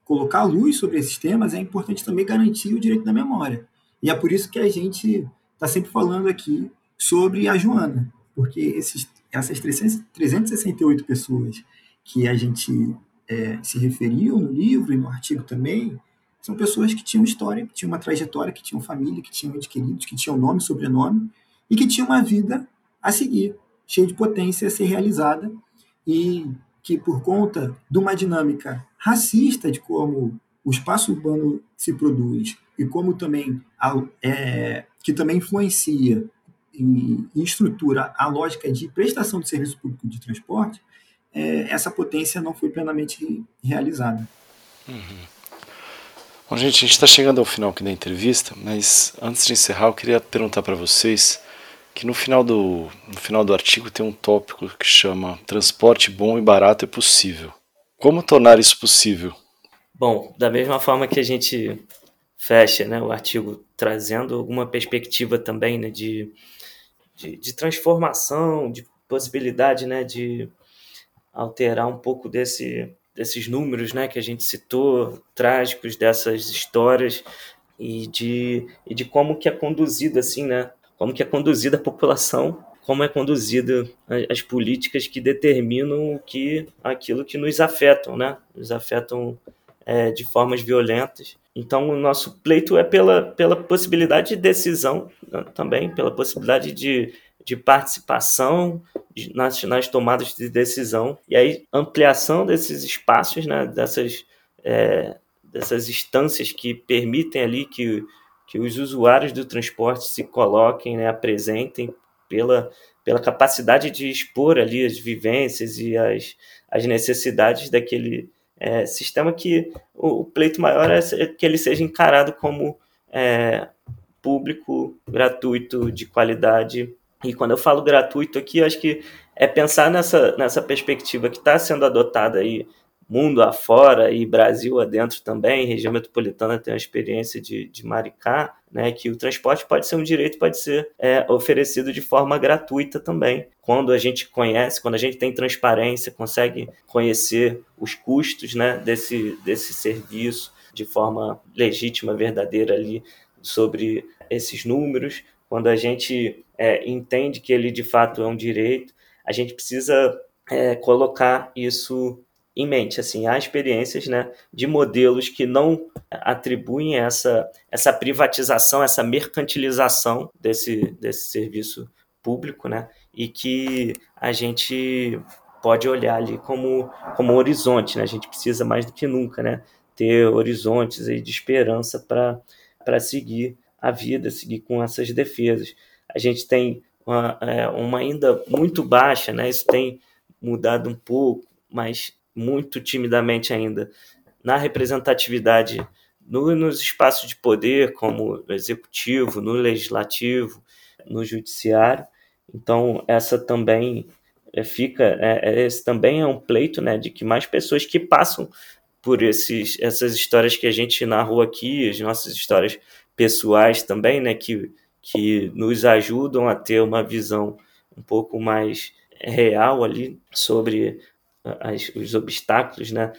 colocar luz sobre esses temas, é importante também garantir o direito da memória. E é por isso que a gente está sempre falando aqui sobre a Joana, porque esses, essas 300, 368 pessoas que a gente é, se referiu no livro e no artigo também, são pessoas que tinham história, que tinham uma trajetória, que tinham família, que tinham entes queridos, que tinham nome, sobrenome, e que tinham uma vida a seguir, cheia de potência a ser realizada, e que por conta de uma dinâmica racista de como o espaço urbano se produz e como também é, que também influencia e, estrutura a lógica de prestação de serviço público de transporte, é, essa potência não foi plenamente realizada. Uhum. Bom, gente, a gente está chegando ao final aqui da entrevista, mas antes de encerrar, eu queria perguntar para vocês que no final, do, no final do artigo tem um tópico que chama Transporte bom e barato é possível. Como tornar isso possível? Bom, da mesma forma que a gente fecha né, o artigo trazendo alguma perspectiva também né, de, de, de transformação, de possibilidade né, de alterar um pouco desse, desses números né, que a gente citou, trágicos dessas histórias e de, e de como que é conduzido assim, né, como que é conduzida a população, como é conduzida as políticas que determinam que aquilo que nos afetam, né, nos afetam é, de formas violentas. Então, o nosso pleito é pela, pela possibilidade de decisão né, também, pela possibilidade de de participação nas, nas tomadas de decisão. E aí ampliação desses espaços, né, dessas, é, dessas instâncias que permitem ali que, que os usuários do transporte se coloquem, né, apresentem pela, pela capacidade de expor ali as vivências e as, as necessidades daquele é, sistema que o, o, pleito maior é que ele seja encarado como é, público, gratuito, de qualidade e quando eu falo gratuito aqui, acho que é pensar nessa, nessa perspectiva que está sendo adotada aí mundo afora e Brasil adentro também, região metropolitana tem uma experiência de, de Maricá, né, que o transporte pode ser um direito, pode ser é, oferecido de forma gratuita também. Quando a gente conhece, quando a gente tem transparência, consegue conhecer os custos né, desse, desse serviço de forma legítima, verdadeira ali sobre esses números, quando a gente é, entende que ele de fato é um direito, a gente precisa é, colocar isso em mente. Assim, há experiências né, de modelos que não atribuem essa, essa privatização, essa mercantilização desse, desse serviço público, né, e que a gente pode olhar ali como, como um horizonte. Né? A gente precisa mais do que nunca né, ter horizontes aí de esperança para seguir a vida, seguir com essas defesas. A gente tem uma, é, uma ainda muito baixa, né? isso tem mudado um pouco, mas muito timidamente ainda na representatividade no, nos espaços de poder, como no executivo, no legislativo, no judiciário. Então, essa também é, fica, é, é, esse também é um pleito, né, de que mais pessoas que passam por esses, essas histórias que a gente narrou aqui, as nossas histórias pessoais também, né, que, que nos ajudam a ter uma visão um pouco mais real ali sobre as, os obstáculos, né,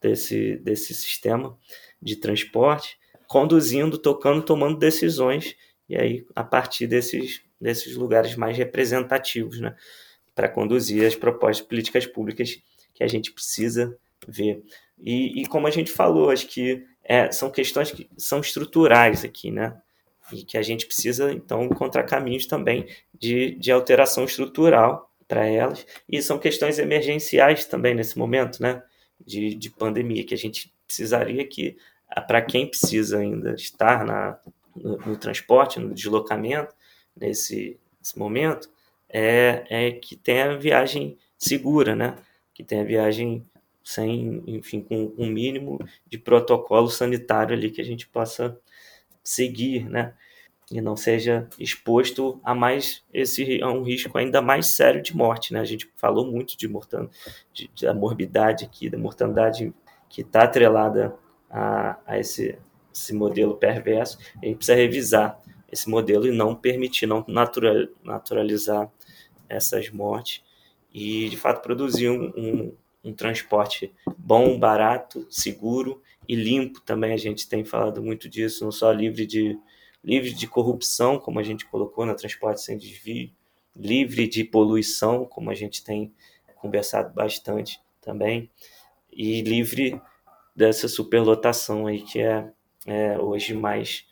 desse, desse sistema de transporte, conduzindo, tocando, tomando decisões, e aí a partir desses, desses lugares mais representativos, né, para conduzir as propostas políticas públicas que a gente precisa ver. E, e como a gente falou, acho que é, são questões que são estruturais aqui, né? E que a gente precisa, então, encontrar caminhos também de, de alteração estrutural para elas. E são questões emergenciais também nesse momento, né? De, de pandemia, que a gente precisaria que, para quem precisa ainda estar na, no, no transporte, no deslocamento, nesse, nesse momento, é, é que tenha viagem segura, né? Que tenha viagem sem, enfim, com um mínimo de protocolo sanitário ali que a gente possa seguir, né? E não seja exposto a mais esse a um risco ainda mais sério de morte, né? A gente falou muito de mortandade, de, da morbidade aqui, da mortandade que está atrelada a, a esse, esse modelo perverso. A gente precisa revisar esse modelo e não permitir, não natural, naturalizar essas mortes e de fato produzir um, um, um transporte bom, barato, seguro e limpo também. A gente tem falado muito disso, não só livre de livre de corrupção, como a gente colocou na transporte sem desvio, livre de poluição, como a gente tem conversado bastante também, e livre dessa superlotação aí que é, é hoje mais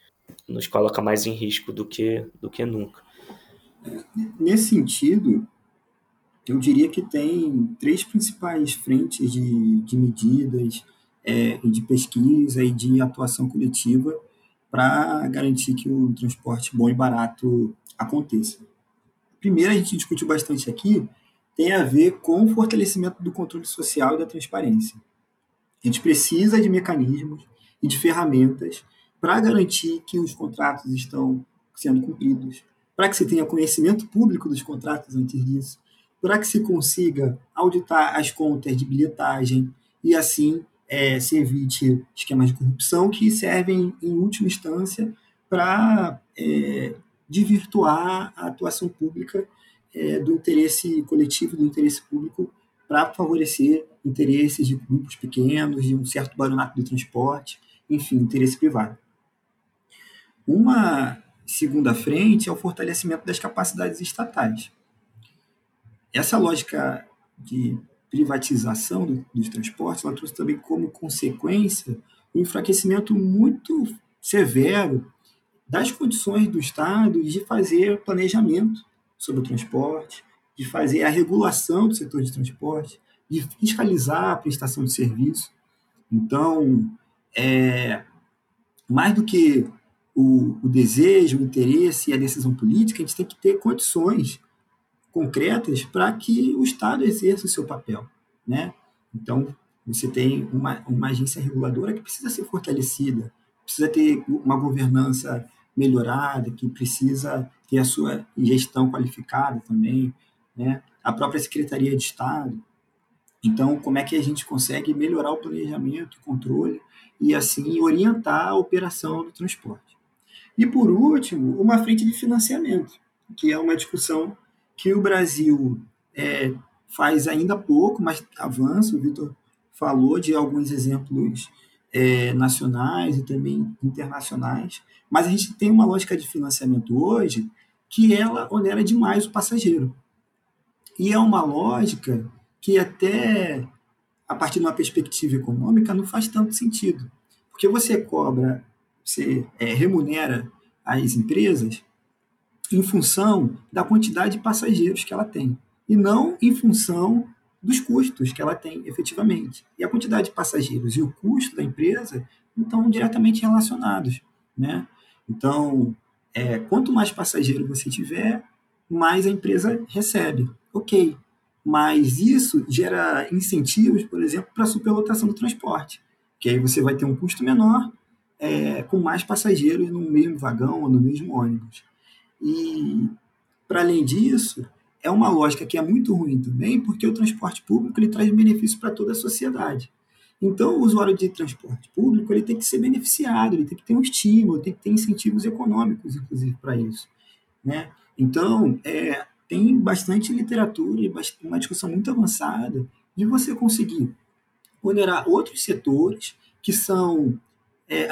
nos coloca mais em risco do que do que nunca. Nesse sentido, eu diria que tem três principais frentes de, de medidas, é, de pesquisa e de atuação coletiva para garantir que o transporte bom e barato aconteça. Primeiro, a gente discutiu bastante aqui, tem a ver com o fortalecimento do controle social e da transparência. A gente precisa de mecanismos e de ferramentas para garantir que os contratos estão sendo cumpridos, para que se tenha conhecimento público dos contratos antes disso, para que se consiga auditar as contas de bilhetagem e assim é, se evite esquemas de corrupção que servem, em última instância, para é, desvirtuar a atuação pública é, do interesse coletivo, do interesse público, para favorecer interesses de grupos pequenos, de um certo baronato do transporte, enfim, interesse privado. Uma segunda frente é o fortalecimento das capacidades estatais. Essa lógica de privatização do, dos transportes ela trouxe também como consequência um enfraquecimento muito severo das condições do Estado de fazer planejamento sobre o transporte, de fazer a regulação do setor de transporte, de fiscalizar a prestação de serviço. Então, é, mais do que o, o desejo, o interesse e a decisão política, a gente tem que ter condições concretas para que o Estado exerça o seu papel. Né? Então, você tem uma, uma agência reguladora que precisa ser fortalecida, precisa ter uma governança melhorada, que precisa ter a sua gestão qualificada também, né? a própria Secretaria de Estado. Então, como é que a gente consegue melhorar o planejamento, o controle e, assim, orientar a operação do transporte? E, por último, uma frente de financiamento, que é uma discussão que o Brasil é, faz ainda pouco, mas avança. O Vitor falou de alguns exemplos é, nacionais e também internacionais, mas a gente tem uma lógica de financiamento hoje que ela onera demais o passageiro. E é uma lógica que até a partir de uma perspectiva econômica não faz tanto sentido. Porque você cobra você é, remunera as empresas em função da quantidade de passageiros que ela tem, e não em função dos custos que ela tem efetivamente. E a quantidade de passageiros e o custo da empresa estão diretamente relacionados. Né? Então, é, quanto mais passageiro você tiver, mais a empresa recebe. Ok, Mas isso gera incentivos, por exemplo, para a superlotação do transporte, que aí você vai ter um custo menor é, com mais passageiros no mesmo vagão ou no mesmo ônibus. E, para além disso, é uma lógica que é muito ruim também, porque o transporte público ele traz benefício para toda a sociedade. Então, o usuário de transporte público ele tem que ser beneficiado, ele tem que ter um estímulo, tem que ter incentivos econômicos, inclusive, para isso. Né? Então, é, tem bastante literatura e uma discussão muito avançada de você conseguir onerar outros setores que são é,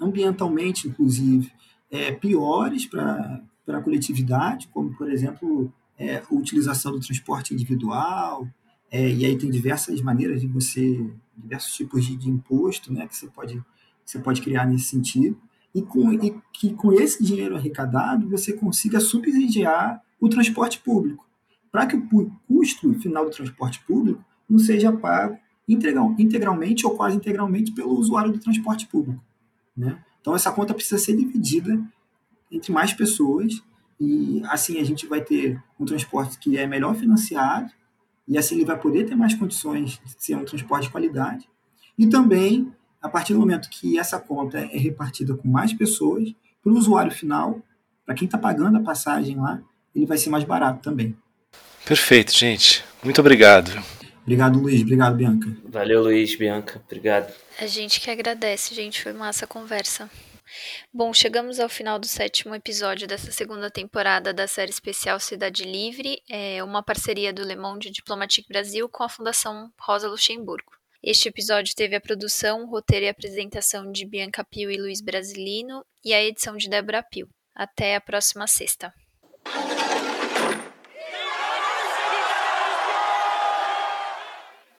ambientalmente, inclusive, é, piores para a coletividade, como, por exemplo, é, a utilização do transporte individual, é, e aí tem diversas maneiras de você, diversos tipos de, de imposto né, que você pode, você pode criar nesse sentido, e, com, e que com esse dinheiro arrecadado você consiga subsidiar o transporte público, para que o custo final do transporte público não seja pago integral, integralmente ou quase integralmente pelo usuário do transporte público. Né? Então, essa conta precisa ser dividida entre mais pessoas e assim a gente vai ter um transporte que é melhor financiado e assim ele vai poder ter mais condições de ser um transporte de qualidade. E também, a partir do momento que essa conta é repartida com mais pessoas, para o usuário final, para quem está pagando a passagem lá, ele vai ser mais barato também. Perfeito, gente. Muito obrigado. Obrigado, Luiz. Obrigado, Bianca. Valeu, Luiz, Bianca. Obrigado. A gente que agradece, gente. Foi massa a conversa. Bom, chegamos ao final do sétimo episódio dessa segunda temporada da série especial Cidade Livre, é uma parceria do Le Monde Diplomatique Brasil com a Fundação Rosa Luxemburgo. Este episódio teve a produção, roteiro e apresentação de Bianca Pio e Luiz Brasilino e a edição de Débora Pio. Até a próxima sexta.